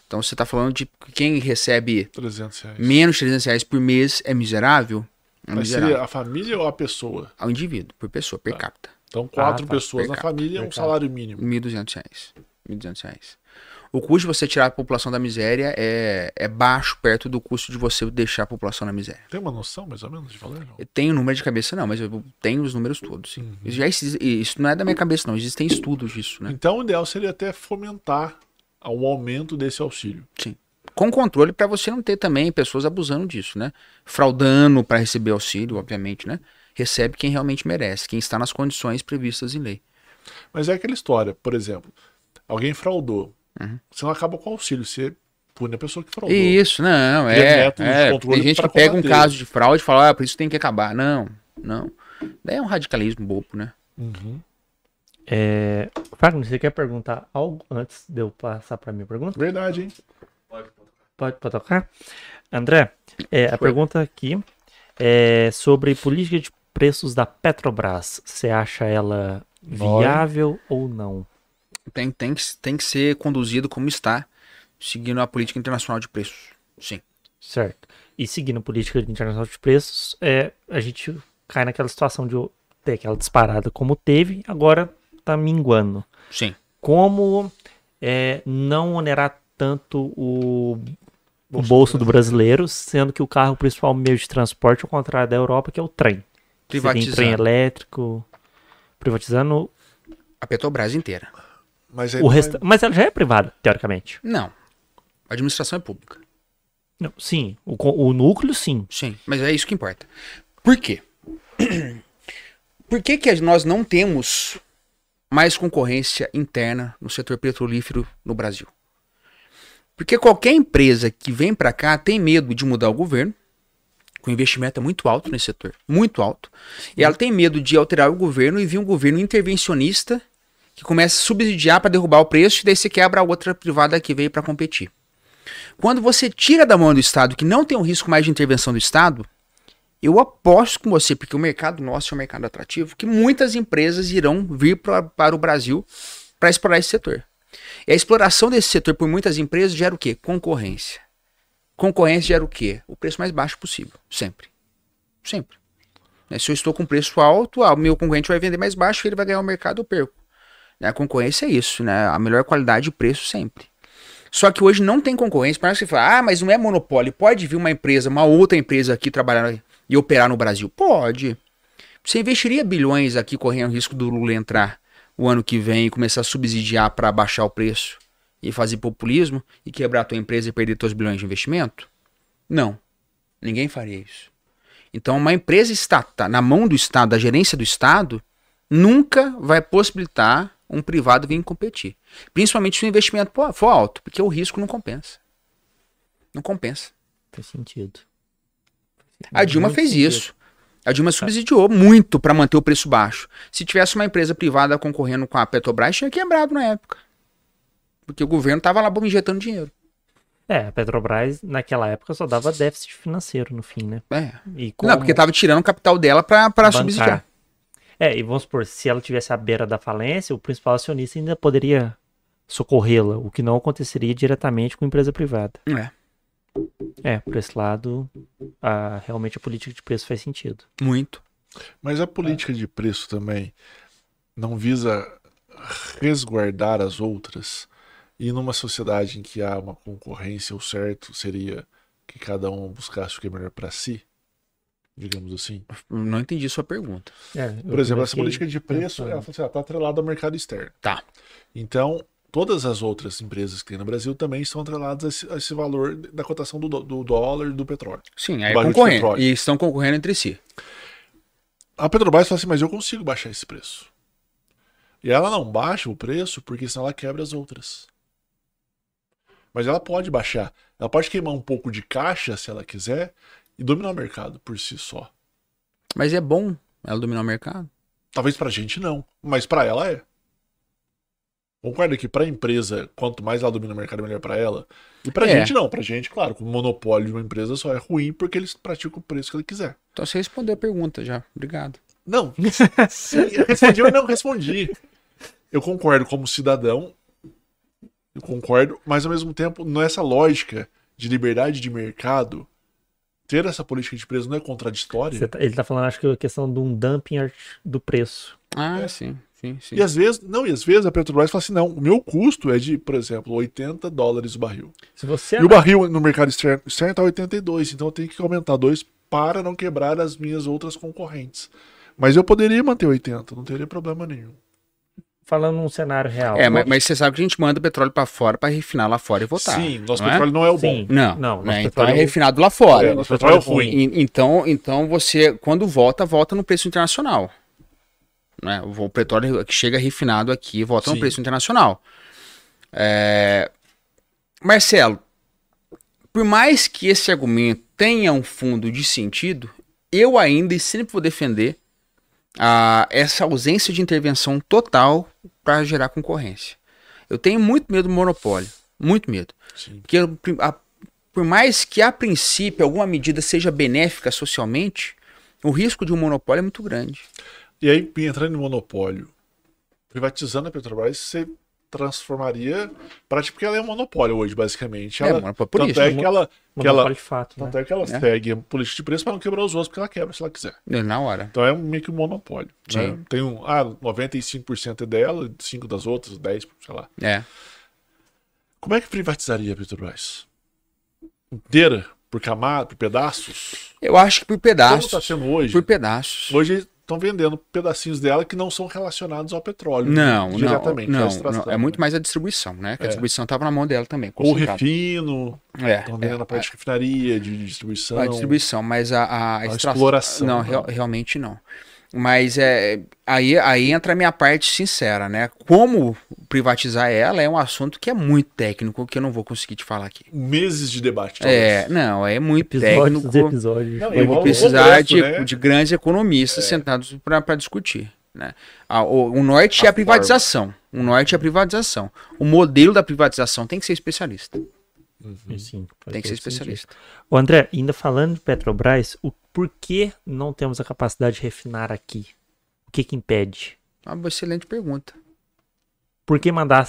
Então você está falando de quem recebe 300 reais. menos de 300 reais por mês é miserável. É Mas miserável. seria a família ou a pessoa? Ao indivíduo, por pessoa, per capita. Então, quatro Ah, tá. pessoas na Mercado, família, um mercado. salário mínimo. 1.200 reais. 1.200 reais. O custo de você tirar a população da miséria é, é baixo perto do custo de você deixar a população na miséria. Tem uma noção, mais ou menos, de valor? Eu tenho o número de cabeça, não, mas eu tenho os números todos. Sim. Uhum. Isso, já isso não é da minha cabeça, não. Existem estudos disso, né? Então, o ideal seria até fomentar o aumento desse auxílio. Com controle para você não ter também pessoas abusando disso, né? Fraudando para receber auxílio, obviamente, né? Recebe quem realmente merece, quem está nas condições previstas em lei. Mas é aquela história, por exemplo, alguém fraudou. Uhum. Você não acaba com o auxílio, você pune a pessoa que fraudou. Isso, não, é. é controle tem gente que pega um caso de fraude e fala, ah, por isso tem que acabar. Não, não. Daí é um radicalismo bobo, né? Uhum. É... Fagner, você quer perguntar algo antes de eu passar para minha pergunta? Verdade, hein? Pode, pode tocar? André, é, a pergunta aqui é sobre política de preços da Petrobras. Você acha ela viável ou não? Tem, tem, que, tem que ser conduzido como está, seguindo a política internacional de preços. Sim. Certo. E seguindo a política internacional de preços, é, a gente cai naquela situação de ter aquela disparada como teve, agora tá minguando. Sim. Como é, não onerar tanto o, Bolso bolso, do do brasileiro, sendo que o carro principal meio de transporte, ao contrário da Europa, que é o trem. Você tem trem Privatizando elétrico, privatizando a Petrobras inteira. Mas o é- Mas ela já é privada, teoricamente. Não. A administração é pública. Não, sim, o, o núcleo sim. Sim, mas é isso que importa. Por quê? Por que, que nós não temos mais concorrência interna no setor petrolífero no Brasil? Porque qualquer empresa que vem para cá tem medo de mudar o governo, que o investimento é muito alto nesse setor, muito alto. E ela tem medo de alterar o governo e vir um governo intervencionista que começa a subsidiar para derrubar o preço e daí você quebra a outra privada que veio para competir. Quando você tira da mão do Estado, que não tem um risco mais de intervenção do Estado, eu aposto com você, porque o mercado nosso é um mercado atrativo, que muitas empresas irão vir pra, para o Brasil para explorar esse setor. E a exploração desse setor por muitas empresas gera o quê? Concorrência. Concorrência gera o quê? O preço mais baixo possível. Sempre. Sempre. Né, Se eu estou com preço alto, ah, o meu concorrente vai vender mais baixo, ele vai ganhar o mercado, eu perco. Né, A concorrência é isso, né? A melhor qualidade e preço sempre. Só que hoje não tem concorrência. Parece que você fala, ah, mas não é monopólio. Pode vir uma empresa, uma outra empresa aqui trabalhar e operar no Brasil? Pode. Você investiria bilhões aqui correndo o risco do Lula entrar o ano que vem e começar a subsidiar para baixar o preço e fazer populismo e quebrar a tua empresa e perder teus bilhões de investimento? Não. Ninguém faria isso. Então, uma empresa estatal, na mão do Estado, da gerência do Estado, nunca vai possibilitar um privado vir competir. Principalmente se o investimento for- alto, porque o risco não compensa. Não compensa. Faz sentido. A Dilma fez sentido. isso. A Dilma subsidiou muito para manter o preço baixo. Se tivesse uma empresa privada concorrendo com a Petrobras, tinha quebrado na época. Porque o governo tava lá bom, injetando dinheiro. É, a Petrobras naquela época só dava déficit financeiro no fim, né? É. E como... Não, porque tava tirando o capital dela para subsidiar. É, e vamos supor, se ela tivesse à beira da falência, o principal acionista ainda poderia socorrê-la, o que não aconteceria diretamente com empresa privada. É, É, por esse lado, a- realmente a política de preço faz sentido. muito. Mas a política de preço também não visa resguardar as outras. E numa sociedade em que há uma concorrência, o certo seria que cada um buscasse o que é melhor para si, digamos assim. Não entendi sua pergunta. É, Por exemplo, essa política de preço, ela está atrelada ao mercado externo. Tá. Então, todas as outras empresas que tem no Brasil também estão atreladas a esse, a esse valor da cotação do, do dólar e do petróleo. Sim, aí é de concorrendo. E estão concorrendo entre si. A Petrobras fala assim, mas eu consigo baixar esse preço. E ela não baixa o preço porque senão ela quebra as outras. Mas ela pode baixar. Ela pode queimar um pouco de caixa se ela quiser e dominar o mercado por si só. Mas é bom ela dominar o mercado. Talvez pra gente não, mas pra ela é. Concorda que pra empresa, quanto mais ela domina o mercado, melhor pra ela. E pra É. gente não, pra gente, claro, o monopólio de uma empresa só é ruim porque eles praticam o preço que ele quiser. Então você respondeu a pergunta já. Obrigado. Não, eu respondi ou não respondi. Eu concordo como cidadão, eu concordo, mas ao mesmo tempo, nessa lógica de liberdade de mercado, ter essa política de preço não é contraditória. Tá- ele tá falando, acho que a questão de um dumping do preço. Ah, É. sim, sim, sim. E às vezes, não, e às vezes a Petrobras fala assim: não, o meu custo é de, por exemplo, 80 dólares o barril. Se você E o barril no mercado externo, externo tá 82, então eu tenho que aumentar dois para não quebrar as minhas outras concorrentes. Mas eu poderia manter 80, não teria problema nenhum. Falando num cenário real. É, mas, mas você sabe que a gente manda petróleo pra fora pra refinar lá fora e voltar. Sim, nosso não é? petróleo não é o bom. Sim. Não, Não, né? nosso então petróleo- é refinado lá fora. É, nosso petróleo é ruim. E- Então, então você, quando volta, volta no preço internacional. Né? O petróleo que chega refinado aqui volta no Sim. preço internacional. É, Marcelo, por mais que esse argumento tenha um fundo de sentido, eu ainda e sempre vou defender a, essa ausência de intervenção total para gerar concorrência. Eu tenho muito medo do monopólio, muito medo. Sim. Porque a- por mais que a princípio alguma medida seja benéfica socialmente, o risco de um monopólio é muito grande. E aí, entrando em monopólio, privatizando a Petrobras, você transformaria. Prática porque ela é um monopólio hoje, basicamente. É, Ela, monopólio por tanto isso, é mo- que ela, que Monopólio ela, de fato, né? tanto é que ela É. segue a política de preço para não quebrar os outros, porque ela quebra se ela quiser. Na hora. Então é um- meio que um monopólio. né? Tem um. Ah, 95% é dela, 5% das outras, 10%, sei lá. É. Como é que privatizaria a Petrobras? Inteira? Por camada, por pedaços? Eu acho que por Como está pedaços. sendo hoje? Por pedaços. Hoje estão vendendo pedacinhos dela que não são relacionados ao petróleo. Não, diretamente. não, à não. É muito né? mais a distribuição, né? Que a É. distribuição tava na mão dela também. Ou refino, É, estão vendendo é, a parte de refinaria, de distribuição. a distribuição, mas a, a, A extração- exploração, Não, não. real- realmente não. Mas é, aí, aí entra a minha parte sincera, né? Como privatizar ela é um assunto que é muito técnico, que eu não vou conseguir te falar aqui. Meses de debate. É, talvez. não, é muito Episódios técnico. episódios. Não, Eu vou precisar de, né? de grandes economistas sentados para discutir. Né? A- o, o norte é A a privatização. O norte é a privatização. O modelo da privatização tem que ser especialista. Sim, faz Tem que ser sentido. especialista. Ô André, ainda falando de Petrobras, o por que não temos a capacidade de refinar aqui? O que que impede? Uma excelente pergunta. Por que mandar,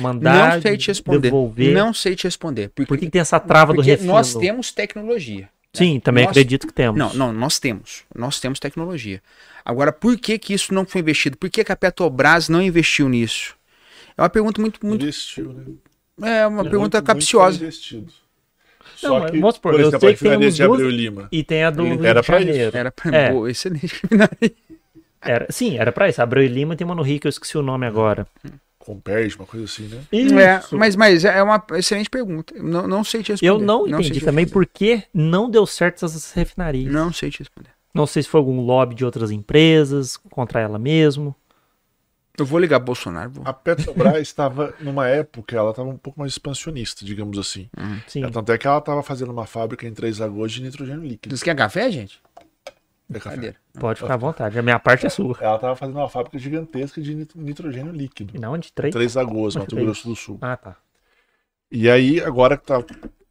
mandar não sei te responder. devolver? Não sei te responder. Porque, Por que, que tem essa trava do porque refino? nós temos tecnologia. Sim, também Nós- acredito que temos. Não, não, nós temos. Nós temos tecnologia. Agora, por que que isso não foi investido? Por que, que a Petrobras não investiu nisso? É uma pergunta muito, muito. Investiu, né? É uma Muito, pergunta muito capciosa. Não, Só mas que, vamos supor, por eu exemplo, sei a refinaria de Abreu e Lima. E tem a do Rio Era de pra isso. Janeiro. Era pra É. boa, excelente. Era, sim, era pra isso. Abreu e Lima tem uma no Rio que eu esqueci o nome agora. Comperge, uma coisa assim, né? É, mas, mas é uma excelente pergunta. Não, não sei te responder. Eu não sei entendi te também por que não deu certo essas refinarias. Não sei te responder. Não sei se foi algum lobby de outras empresas contra ela mesmo. Eu vou ligar Bolsonaro. Vou. A Petrobras estava, numa época, ela estava um pouco mais expansionista, digamos assim. Sim. É, Tanto é que ela estava fazendo uma fábrica em Três Lagoas de nitrogênio líquido. Diz que é café, gente? É café. Pode ficar à vontade. A minha parte é sua. Ela estava fazendo uma fábrica gigantesca de nit- nitrogênio líquido. E não de três? Três Lagoas, Onde Mato Grosso do Sul. Ah, tá. E aí, agora tá,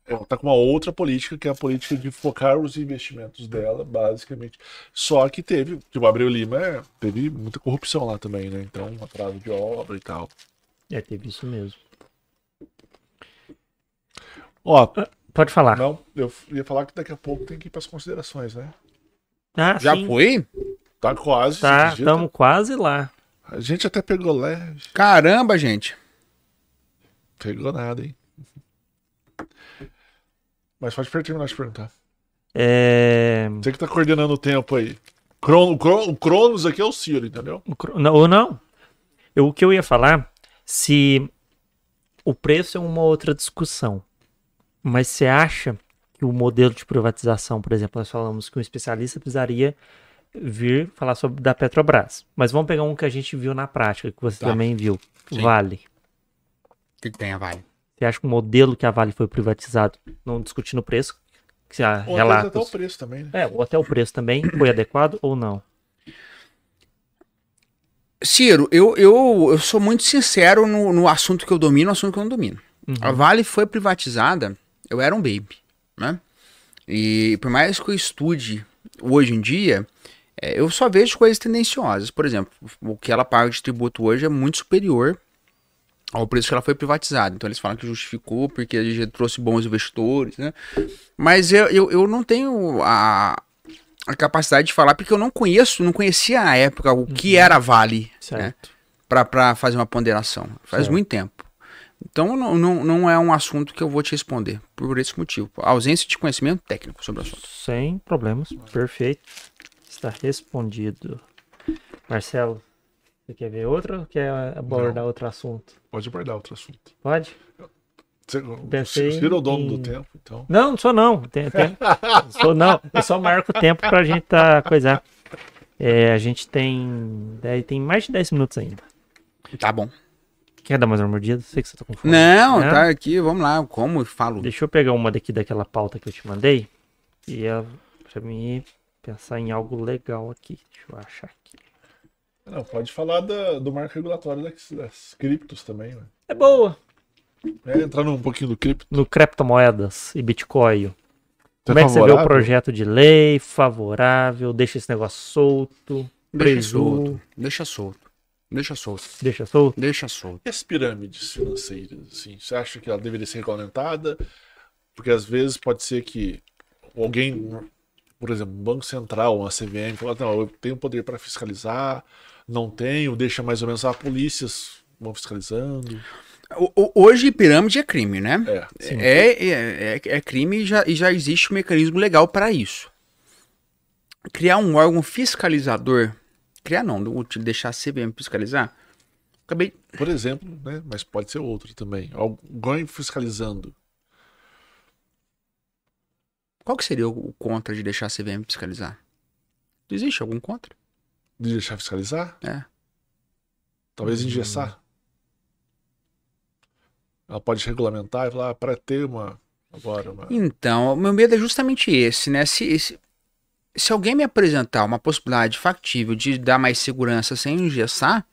ela tá com uma outra política, que é a política de focar os investimentos dela, basicamente. Só que teve, tipo, Abreu Lima é, teve muita corrupção lá também, né? Então, atraso de obra e tal. É, teve isso mesmo. Ó, Pode falar. não, eu ia falar que daqui a pouco tem que ir para as considerações, né? Ah, Já sim. foi? Tá quase. Tá, estamos quase lá. A gente até pegou leve. Caramba, gente. Pegou nada, hein? Mas pode terminar de perguntar. É... Você que tá coordenando o tempo aí. Crono, o, Crono, o Cronos aqui é o Ciro, entendeu? o cro- Não, ou não. Eu, o que eu ia falar, se o preço é uma outra discussão, mas você acha que o modelo de privatização, por exemplo, nós falamos que um especialista precisaria vir falar sobre da Petrobras. Mas vamos pegar um que a gente viu na prática, que você Tá. também viu. Sim. Vale. O que, que tem a Vale? Você acha que o modelo que a Vale foi privatizado, não discutindo o preço, que há Ou relatos. até o preço também, né? É, ou até o preço também foi adequado ou não? Ciro, eu, eu, eu sou muito sincero no, no assunto que eu domino no assunto que eu não domino. A Vale foi privatizada, eu era um baby, né? E por mais que eu estude hoje em dia, é, eu só vejo coisas tendenciosas. Por exemplo, o que ela paga de tributo hoje é muito superior ao preço que ela foi privatizada. Então eles falam que justificou porque a gente trouxe bons investidores, né? Mas eu, eu, eu não tenho a, a capacidade de falar porque eu não conheço, não conhecia na época o que era a Vale, né? Certo. para fazer uma ponderação. Faz Certo. muito tempo. Então não, não, não é um assunto que eu vou te responder por esse motivo. A ausência de conhecimento técnico sobre o assunto. Sem problemas. Perfeito. Está respondido. Marcelo, você quer ver outro ou quer abordar outro assunto? Pode abordar outro assunto. Pode? Você, Pensei o dono em- do tempo, então. Não, não sou não. Tem, tem- sou não. Eu só marco o tempo pra gente tá coisar. É, a gente tem. daí Tem mais de 10 minutos ainda. Tá bom. Quer dar mais uma mordida? Sei que você tá com fome. Não, Né? tá aqui, vamos lá. Como eu falo? Deixa eu pegar uma daqui daquela pauta que eu te mandei. E é pra mim pensar em algo legal aqui. Deixa eu achar aqui. Não, pode falar da- do marco regulatório das, das criptos também, né? É boa. É, entrar um pouquinho do cripto. No criptomoedas e Bitcoin. Tá Como é que você vê o projeto de lei? Favorável? Deixa esse negócio solto? Deixa Preso? solto. Deixa solto. Deixa solto. Deixa solto? Deixa solto. E as pirâmides financeiras, assim, você acha que ela deveria ser regulamentada? Porque às vezes pode ser que alguém, por exemplo, um banco central, uma CVM, fala, não, eu tenho poder para fiscalizar, não tenho, deixa mais ou menos as polícias vão fiscalizando. Hoje pirâmide é crime, né? É. É, é, é, é crime e já, e já existe um mecanismo legal para isso. criar um órgão fiscalizador. Criar não, deixar a CVM fiscalizar. Acabei. Por exemplo, né? Mas pode ser outro também. Alguém fiscalizando. Qual que seria o contra de deixar a CVM fiscalizar? Existe algum contra? De deixar fiscalizar? É. Talvez hum. engessar. Ela pode regulamentar e falar, ah, para ter uma. Agora, uma... Então, o meu medo é justamente esse, né? Se, se, se alguém me apresentar uma possibilidade factível de dar mais segurança sem engessar,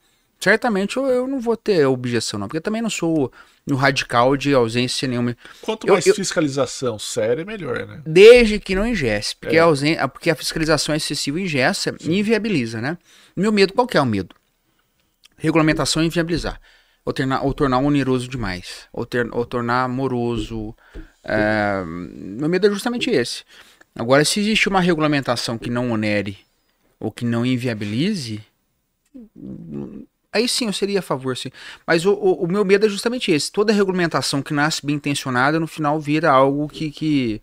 certamente eu, eu não vou ter objeção, não. Porque eu também não sou no radical de ausência nenhuma. Quanto mais eu, fiscalização séria, melhor, né? Desde que não ingesse. Porque, é. a, ausência, porque a fiscalização excessiva ingessa Sim. inviabiliza, né? Meu medo, qual que é o medo? Regulamentação inviabilizar ou, tornar, ou tornar oneroso demais, ou, ter, ou tornar moroso. É, meu medo é justamente esse. Agora, se existe uma regulamentação que não onere ou que não inviabilize, aí sim eu seria a favor, sim. Mas o, o, o meu medo é justamente esse. Toda regulamentação que nasce bem intencionada, no final vira algo que, que,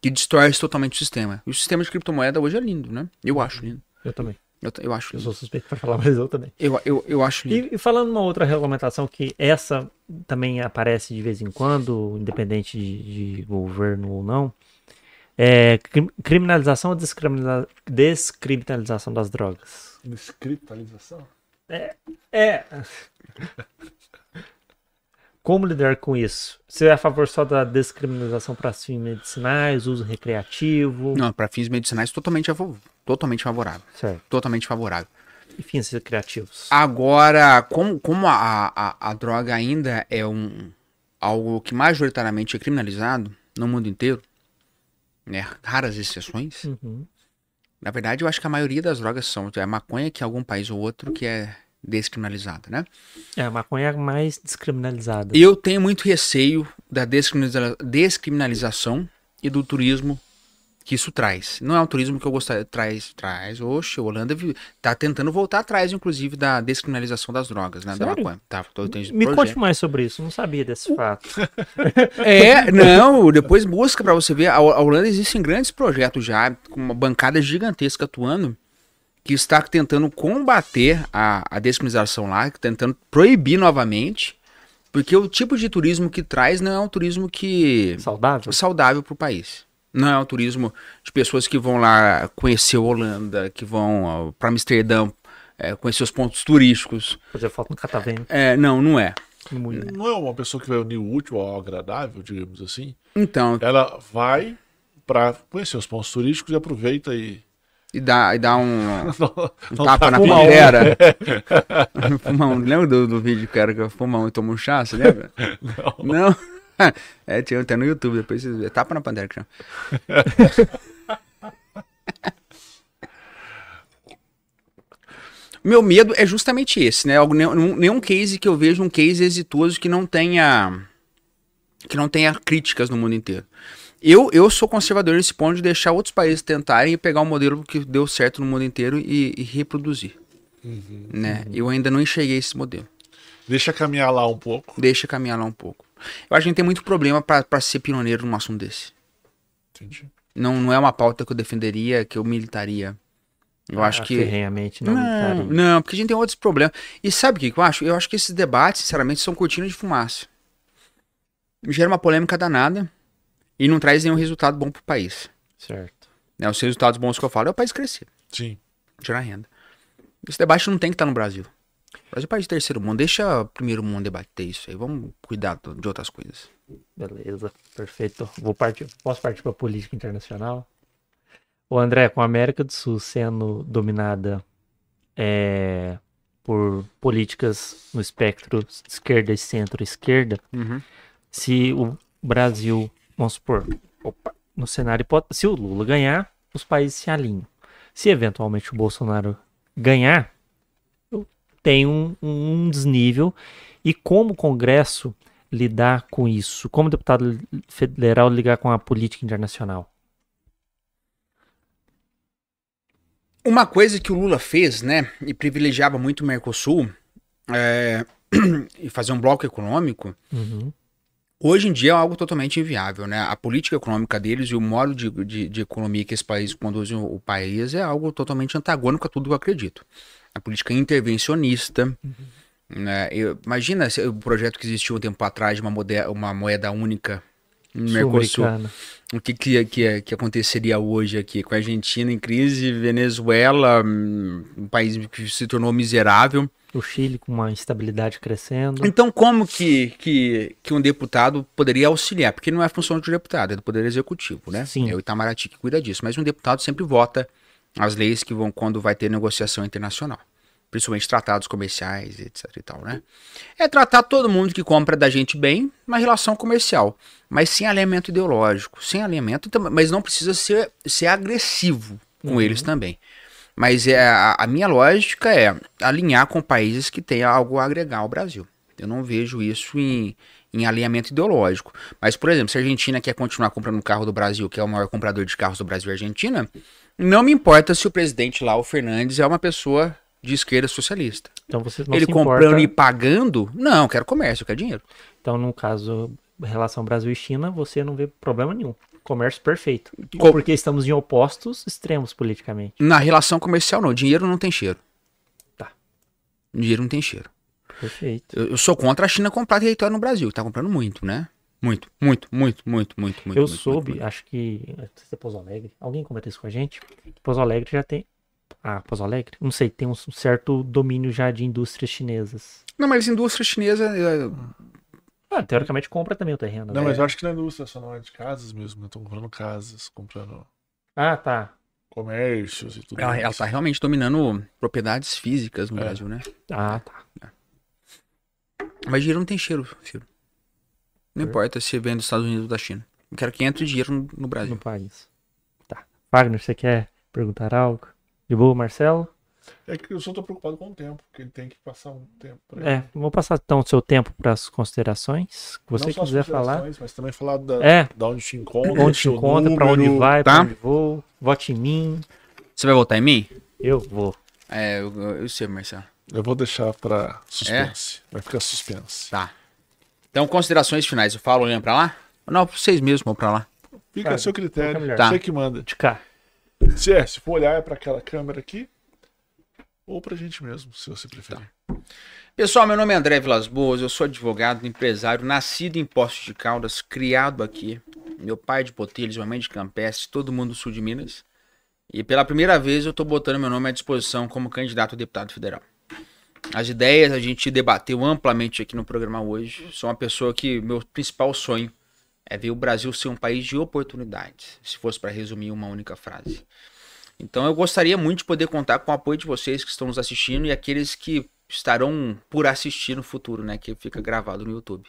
que distorce totalmente o sistema. E o sistema de criptomoeda hoje é lindo, né? Eu acho lindo. Eu também. Eu, eu acho. Eu sou suspeito para falar, mas eu também. Eu, eu, eu acho. E, e, falando uma outra regulamentação que essa também aparece de vez em quando, independente de, de governo ou não, é criminalização ou descriminaliza, descriminalização das drogas. Descriminalização? É. É. Como lidar com isso? Você é a favor só da descriminalização para fins medicinais, uso recreativo? Não, para fins medicinais totalmente. Totalmente favorável. Certo. Totalmente favorável. E fins recreativos? Agora, como, como a, a, a droga ainda é um algo que majoritariamente é criminalizado no mundo inteiro, né? Raras exceções. Uhum. Na verdade, eu acho que a maioria das drogas são. É maconha que é algum país ou outro que é descriminalizada, né? É, a maconha é mais descriminalizada. Eu tenho muito receio da descriminaliza descriminalização e do turismo que isso traz. Não é um turismo que eu gostaria. Traz, traz. Oxe, a Holanda tá tentando voltar atrás, inclusive, da descriminalização das drogas, né? Sério? Da maconha. Tá, tô, Me projeto. conte mais sobre isso, não sabia desse fato. é, não, depois busca para você ver. A, a Holanda existem grandes projetos já, com uma bancada gigantesca atuando que está tentando combater a, a descriminalização lá, tentando proibir novamente, porque o tipo de turismo que traz não é um turismo que saudável saudável para o país. Não é um turismo de pessoas que vão lá conhecer a Holanda, que vão para Amsterdã é, conhecer os pontos turísticos. Fazer foto no catavento. É, não, não é. Não é uma pessoa que vai unir o útil ao agradável, digamos assim. Então. Ela vai para conhecer os pontos turísticos e aproveita e e dá, e dá um, um tapa tá na pantera. fumão, lembra do, do vídeo que era que fumão e toma um chá, você lembra? Não. Não? É, tinha até no YouTube, depois vocês vê. Tapa na pantera que chama. Meu medo é justamente esse, né? Nenhum, nenhum case que eu vejo um case exitoso que não tenha que não tenha críticas no mundo inteiro. Eu, eu sou conservador nesse ponto de deixar outros países tentarem e pegar um modelo que deu certo no mundo inteiro e, e reproduzir. Uhum, né? Uhum. Eu ainda não enxerguei esse modelo. Deixa caminhar lá um pouco. Deixa caminhar lá um pouco. Eu acho que a gente tem muito problema para ser pioneiro num assunto desse. Entendi. Não, não é uma pauta que eu defenderia, que eu militaria. Eu ah, acho que. Ferrenhamente não, não Não, porque a gente tem outros problemas. E sabe o que eu acho? Eu acho que esses debates, sinceramente, são cortinas de fumaça. Gera uma polêmica danada e não traz nenhum resultado bom pro país. Certo. Né, os resultados bons que eu falo é o país crescer. Sim. Gerar renda. Esse debate não tem que estar no Brasil. Brasil é país de terceiro mundo. Deixa o primeiro mundo debater isso aí. Vamos cuidar de outras coisas. Beleza, perfeito. Vou partir, posso partir para política internacional? O André, com a América do Sul sendo dominada é, por políticas no espectro esquerda e centro-esquerda, uhum. se o Brasil Vamos supor, opa, no cenário, se o Lula ganhar, os países se alinham. Se eventualmente o Bolsonaro ganhar, tem um, um desnível. E como o Congresso lidar com isso? Como deputado federal ligar com a política internacional? Uma coisa que o Lula fez, né, e privilegiava muito o Mercosul, é, e fazer um bloco econômico, uhum Hoje em dia é algo totalmente inviável, né? A política econômica deles e o modo de, de, de economia que esse país conduz o, o país é algo totalmente antagônico a tudo que eu acredito. A política intervencionista, uhum. né? Eu, imagina o projeto que existiu um tempo atrás de uma, moeda, uma moeda única no Mercosul. O que, que, que, que aconteceria hoje aqui com a Argentina em crise, Venezuela, hum, um país que se tornou miserável o Chile com uma instabilidade crescendo. Então, como que, que, que um deputado poderia auxiliar? Porque não é função de deputado, é do Poder Executivo, né? Sim. É o Itamaraty que cuida disso. Mas um deputado sempre vota as leis que vão quando vai ter negociação internacional. Principalmente tratados comerciais, etc e tal, né? É tratar todo mundo que compra da gente bem na relação comercial, mas sem alinhamento ideológico, sem alinhamento, mas não precisa ser, ser agressivo com uhum. eles também. Mas é, a, a, minha lógica é alinhar com países que têm algo a agregar ao Brasil. Eu não vejo isso em, em alinhamento ideológico. Mas, por exemplo, se a Argentina quer continuar comprando um carro do Brasil, que é o maior comprador de carros do Brasil, a Argentina, não me importa se o presidente lá, o Fernandes, é uma pessoa de esquerda socialista. Então você não Ele comprando importa... e pagando, não, quero comércio, quero dinheiro. Então, no caso, relação Brasil e China, você não vê problema nenhum comércio perfeito. Co porque estamos em opostos extremos politicamente. Na relação comercial, não. Dinheiro não tem cheiro. Tá. Dinheiro não tem cheiro. Perfeito. Eu, eu sou contra a China comprar território no Brasil. Tá comprando muito, né? Muito, muito, muito, muito, muito, muito. Eu muito, soube, muito, acho que. Não sei se é Pouso Alegre. Alguém comentou isso com a gente? Pouso Alegre já tem. Ah, Pouso Alegre? Não sei, tem um certo domínio já de indústrias chinesas. Não, mas indústria chinesa. É, ah, teoricamente compra também o terreno. Não, né? mas eu acho que na indústria só não é de casas mesmo, né? Estão comprando casas, comprando. Ah, tá. Comércios e tudo ela, mais. Ela tá realmente dominando propriedades físicas no é. Brasil, né? Ah, tá. É. Mas dinheiro não tem cheiro, filho. Não importa se vem dos Estados Unidos ou da China. Eu quero que entre dinheiro no, no Brasil. No país. Tá. Wagner, você quer perguntar algo? De boa, Marcelo? É que eu só tô preocupado com o tempo, porque ele tem que passar um tempo. É, vou passar então o seu tempo para as considerações. Que você Não quiser falar. Mas também falar da, é, da onde te encontra. Onde te encontra, para onde vai, tá? para onde vou. Vote em mim. Você vai votar em mim? Eu vou. É, eu, eu sei, Marcelo. Eu vou deixar para suspense. É? Vai ficar suspense. Tá. Então, considerações finais. Eu falo olhando para lá? Não, vocês mesmos vão para lá. Fica a seu critério. Tá. Você que manda. De cá. Se, é, se for olhar é para aquela câmera aqui ou para a gente mesmo, se você preferir. Tá. Pessoal, meu nome é André Vilas Boas, eu sou advogado, empresário, nascido em Poços de Caldas, criado aqui. Meu pai de Potelhos, minha mãe de Campestre, todo mundo do sul de Minas. E pela primeira vez eu estou botando meu nome à disposição como candidato a deputado federal. As ideias a gente debateu amplamente aqui no programa hoje. Sou uma pessoa que meu principal sonho é ver o Brasil ser um país de oportunidades, se fosse para resumir uma única frase. Então eu gostaria muito de poder contar com o apoio de vocês que estão nos assistindo e aqueles que estarão por assistir no futuro, né? Que fica gravado no YouTube.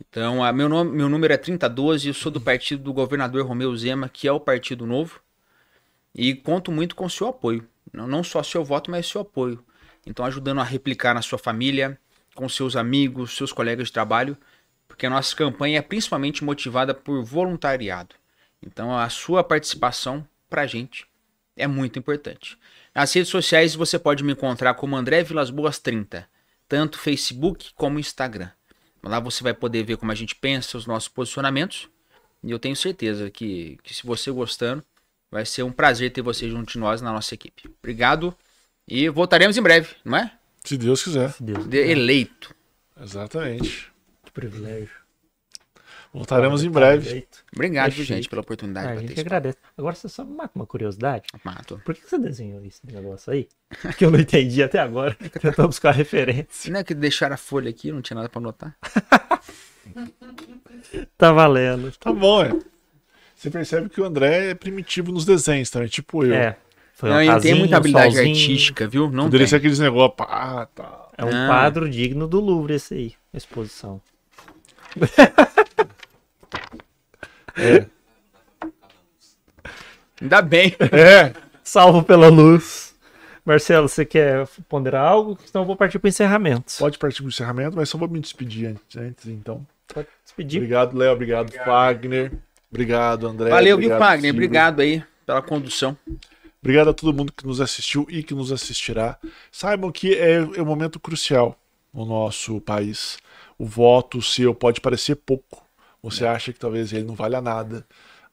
Então, a, meu, nome, meu número é 3012, eu sou do partido do governador Romeu Zema, que é o Partido Novo. E conto muito com o seu apoio. Não, não só seu voto, mas seu apoio. Então, ajudando a replicar na sua família, com seus amigos, seus colegas de trabalho, porque a nossa campanha é principalmente motivada por voluntariado. Então, a sua participação para a gente é muito importante. Nas redes sociais você pode me encontrar como André Vilas Boas 30, tanto Facebook como Instagram. Lá você vai poder ver como a gente pensa, os nossos posicionamentos. E eu tenho certeza que, que se você gostando, vai ser um prazer ter você junto de nós na nossa equipe. Obrigado e voltaremos em breve, não é? Se Deus quiser. Se Deus quiser. Eleito. Exatamente. Que privilégio. Voltaremos em breve. Obrigado, gente, pela oportunidade. Ah, a gente agradece. Agora você só mata uma curiosidade. Mato. Por que você desenhou esse negócio aí? Que eu não entendi até agora. Tentando buscar referência. Não é que deixaram a folha aqui, não tinha nada pra anotar. tá valendo. Tá bom, é. Você percebe que o André é primitivo nos desenhos também, tipo eu. É. Foi não, ele tem muita habilidade solzinho. artística, viu? Não Poderia tem. ser aqueles negócios, pá, tá. É um quadro digno do Louvre esse aí, exposição. É. Ainda bem. É. Salvo pela luz. Marcelo, você quer ponderar algo? Então eu vou partir para o encerramento. Pode partir para o encerramento, mas só vou me despedir antes, antes então. Pode despedir. Obrigado, Léo. Obrigado, obrigado, Fagner. Obrigado, André. Valeu, obrigado, viu, Fagner? Silvio. Obrigado aí pela condução. Obrigado a todo mundo que nos assistiu e que nos assistirá. Saibam que é, é um momento crucial no nosso país O voto seu pode parecer pouco. Você acha que talvez ele não valha nada,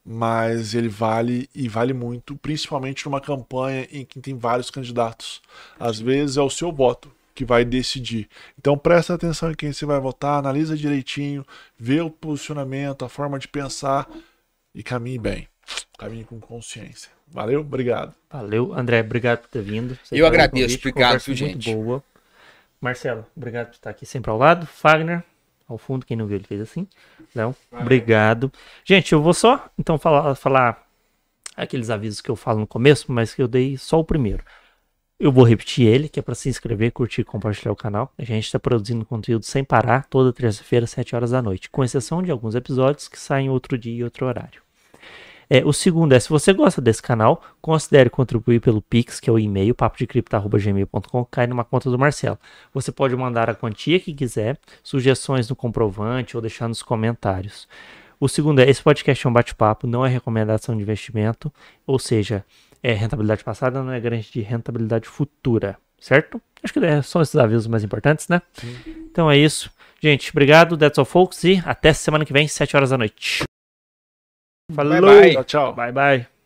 mas ele vale e vale muito, principalmente numa campanha em que tem vários candidatos. Às vezes é o seu voto que vai decidir. Então presta atenção em quem você vai votar, analisa direitinho, vê o posicionamento, a forma de pensar e caminhe bem. Caminhe com consciência. Valeu, obrigado. Valeu, André, obrigado por ter vindo. Eu agradeço, obrigado, viu, gente. boa. Marcelo, obrigado por estar aqui sempre ao lado. Fagner, ao fundo, quem não viu, ele fez assim. Léo, obrigado. Gente, eu vou só então falar, falar aqueles avisos que eu falo no começo, mas que eu dei só o primeiro. Eu vou repetir ele, que é para se inscrever, curtir e compartilhar o canal. A gente está produzindo conteúdo sem parar, toda terça-feira, 7 horas da noite, com exceção de alguns episódios que saem outro dia e outro horário. É, o segundo é, se você gosta desse canal, considere contribuir pelo Pix, que é o e-mail, papodecripto.gmail.com, cai numa conta do Marcelo. Você pode mandar a quantia que quiser, sugestões no comprovante ou deixar nos comentários. O segundo é, esse podcast é um bate-papo, não é recomendação de investimento, ou seja, é rentabilidade passada não é garantia de rentabilidade futura, certo? Acho que é, são esses avisos mais importantes, né? Sim. Então é isso. Gente, obrigado, that's all folks, e até semana que vem, 7 horas da noite. Falou. Bye, bye. Tchau, tchau. Bye, bye.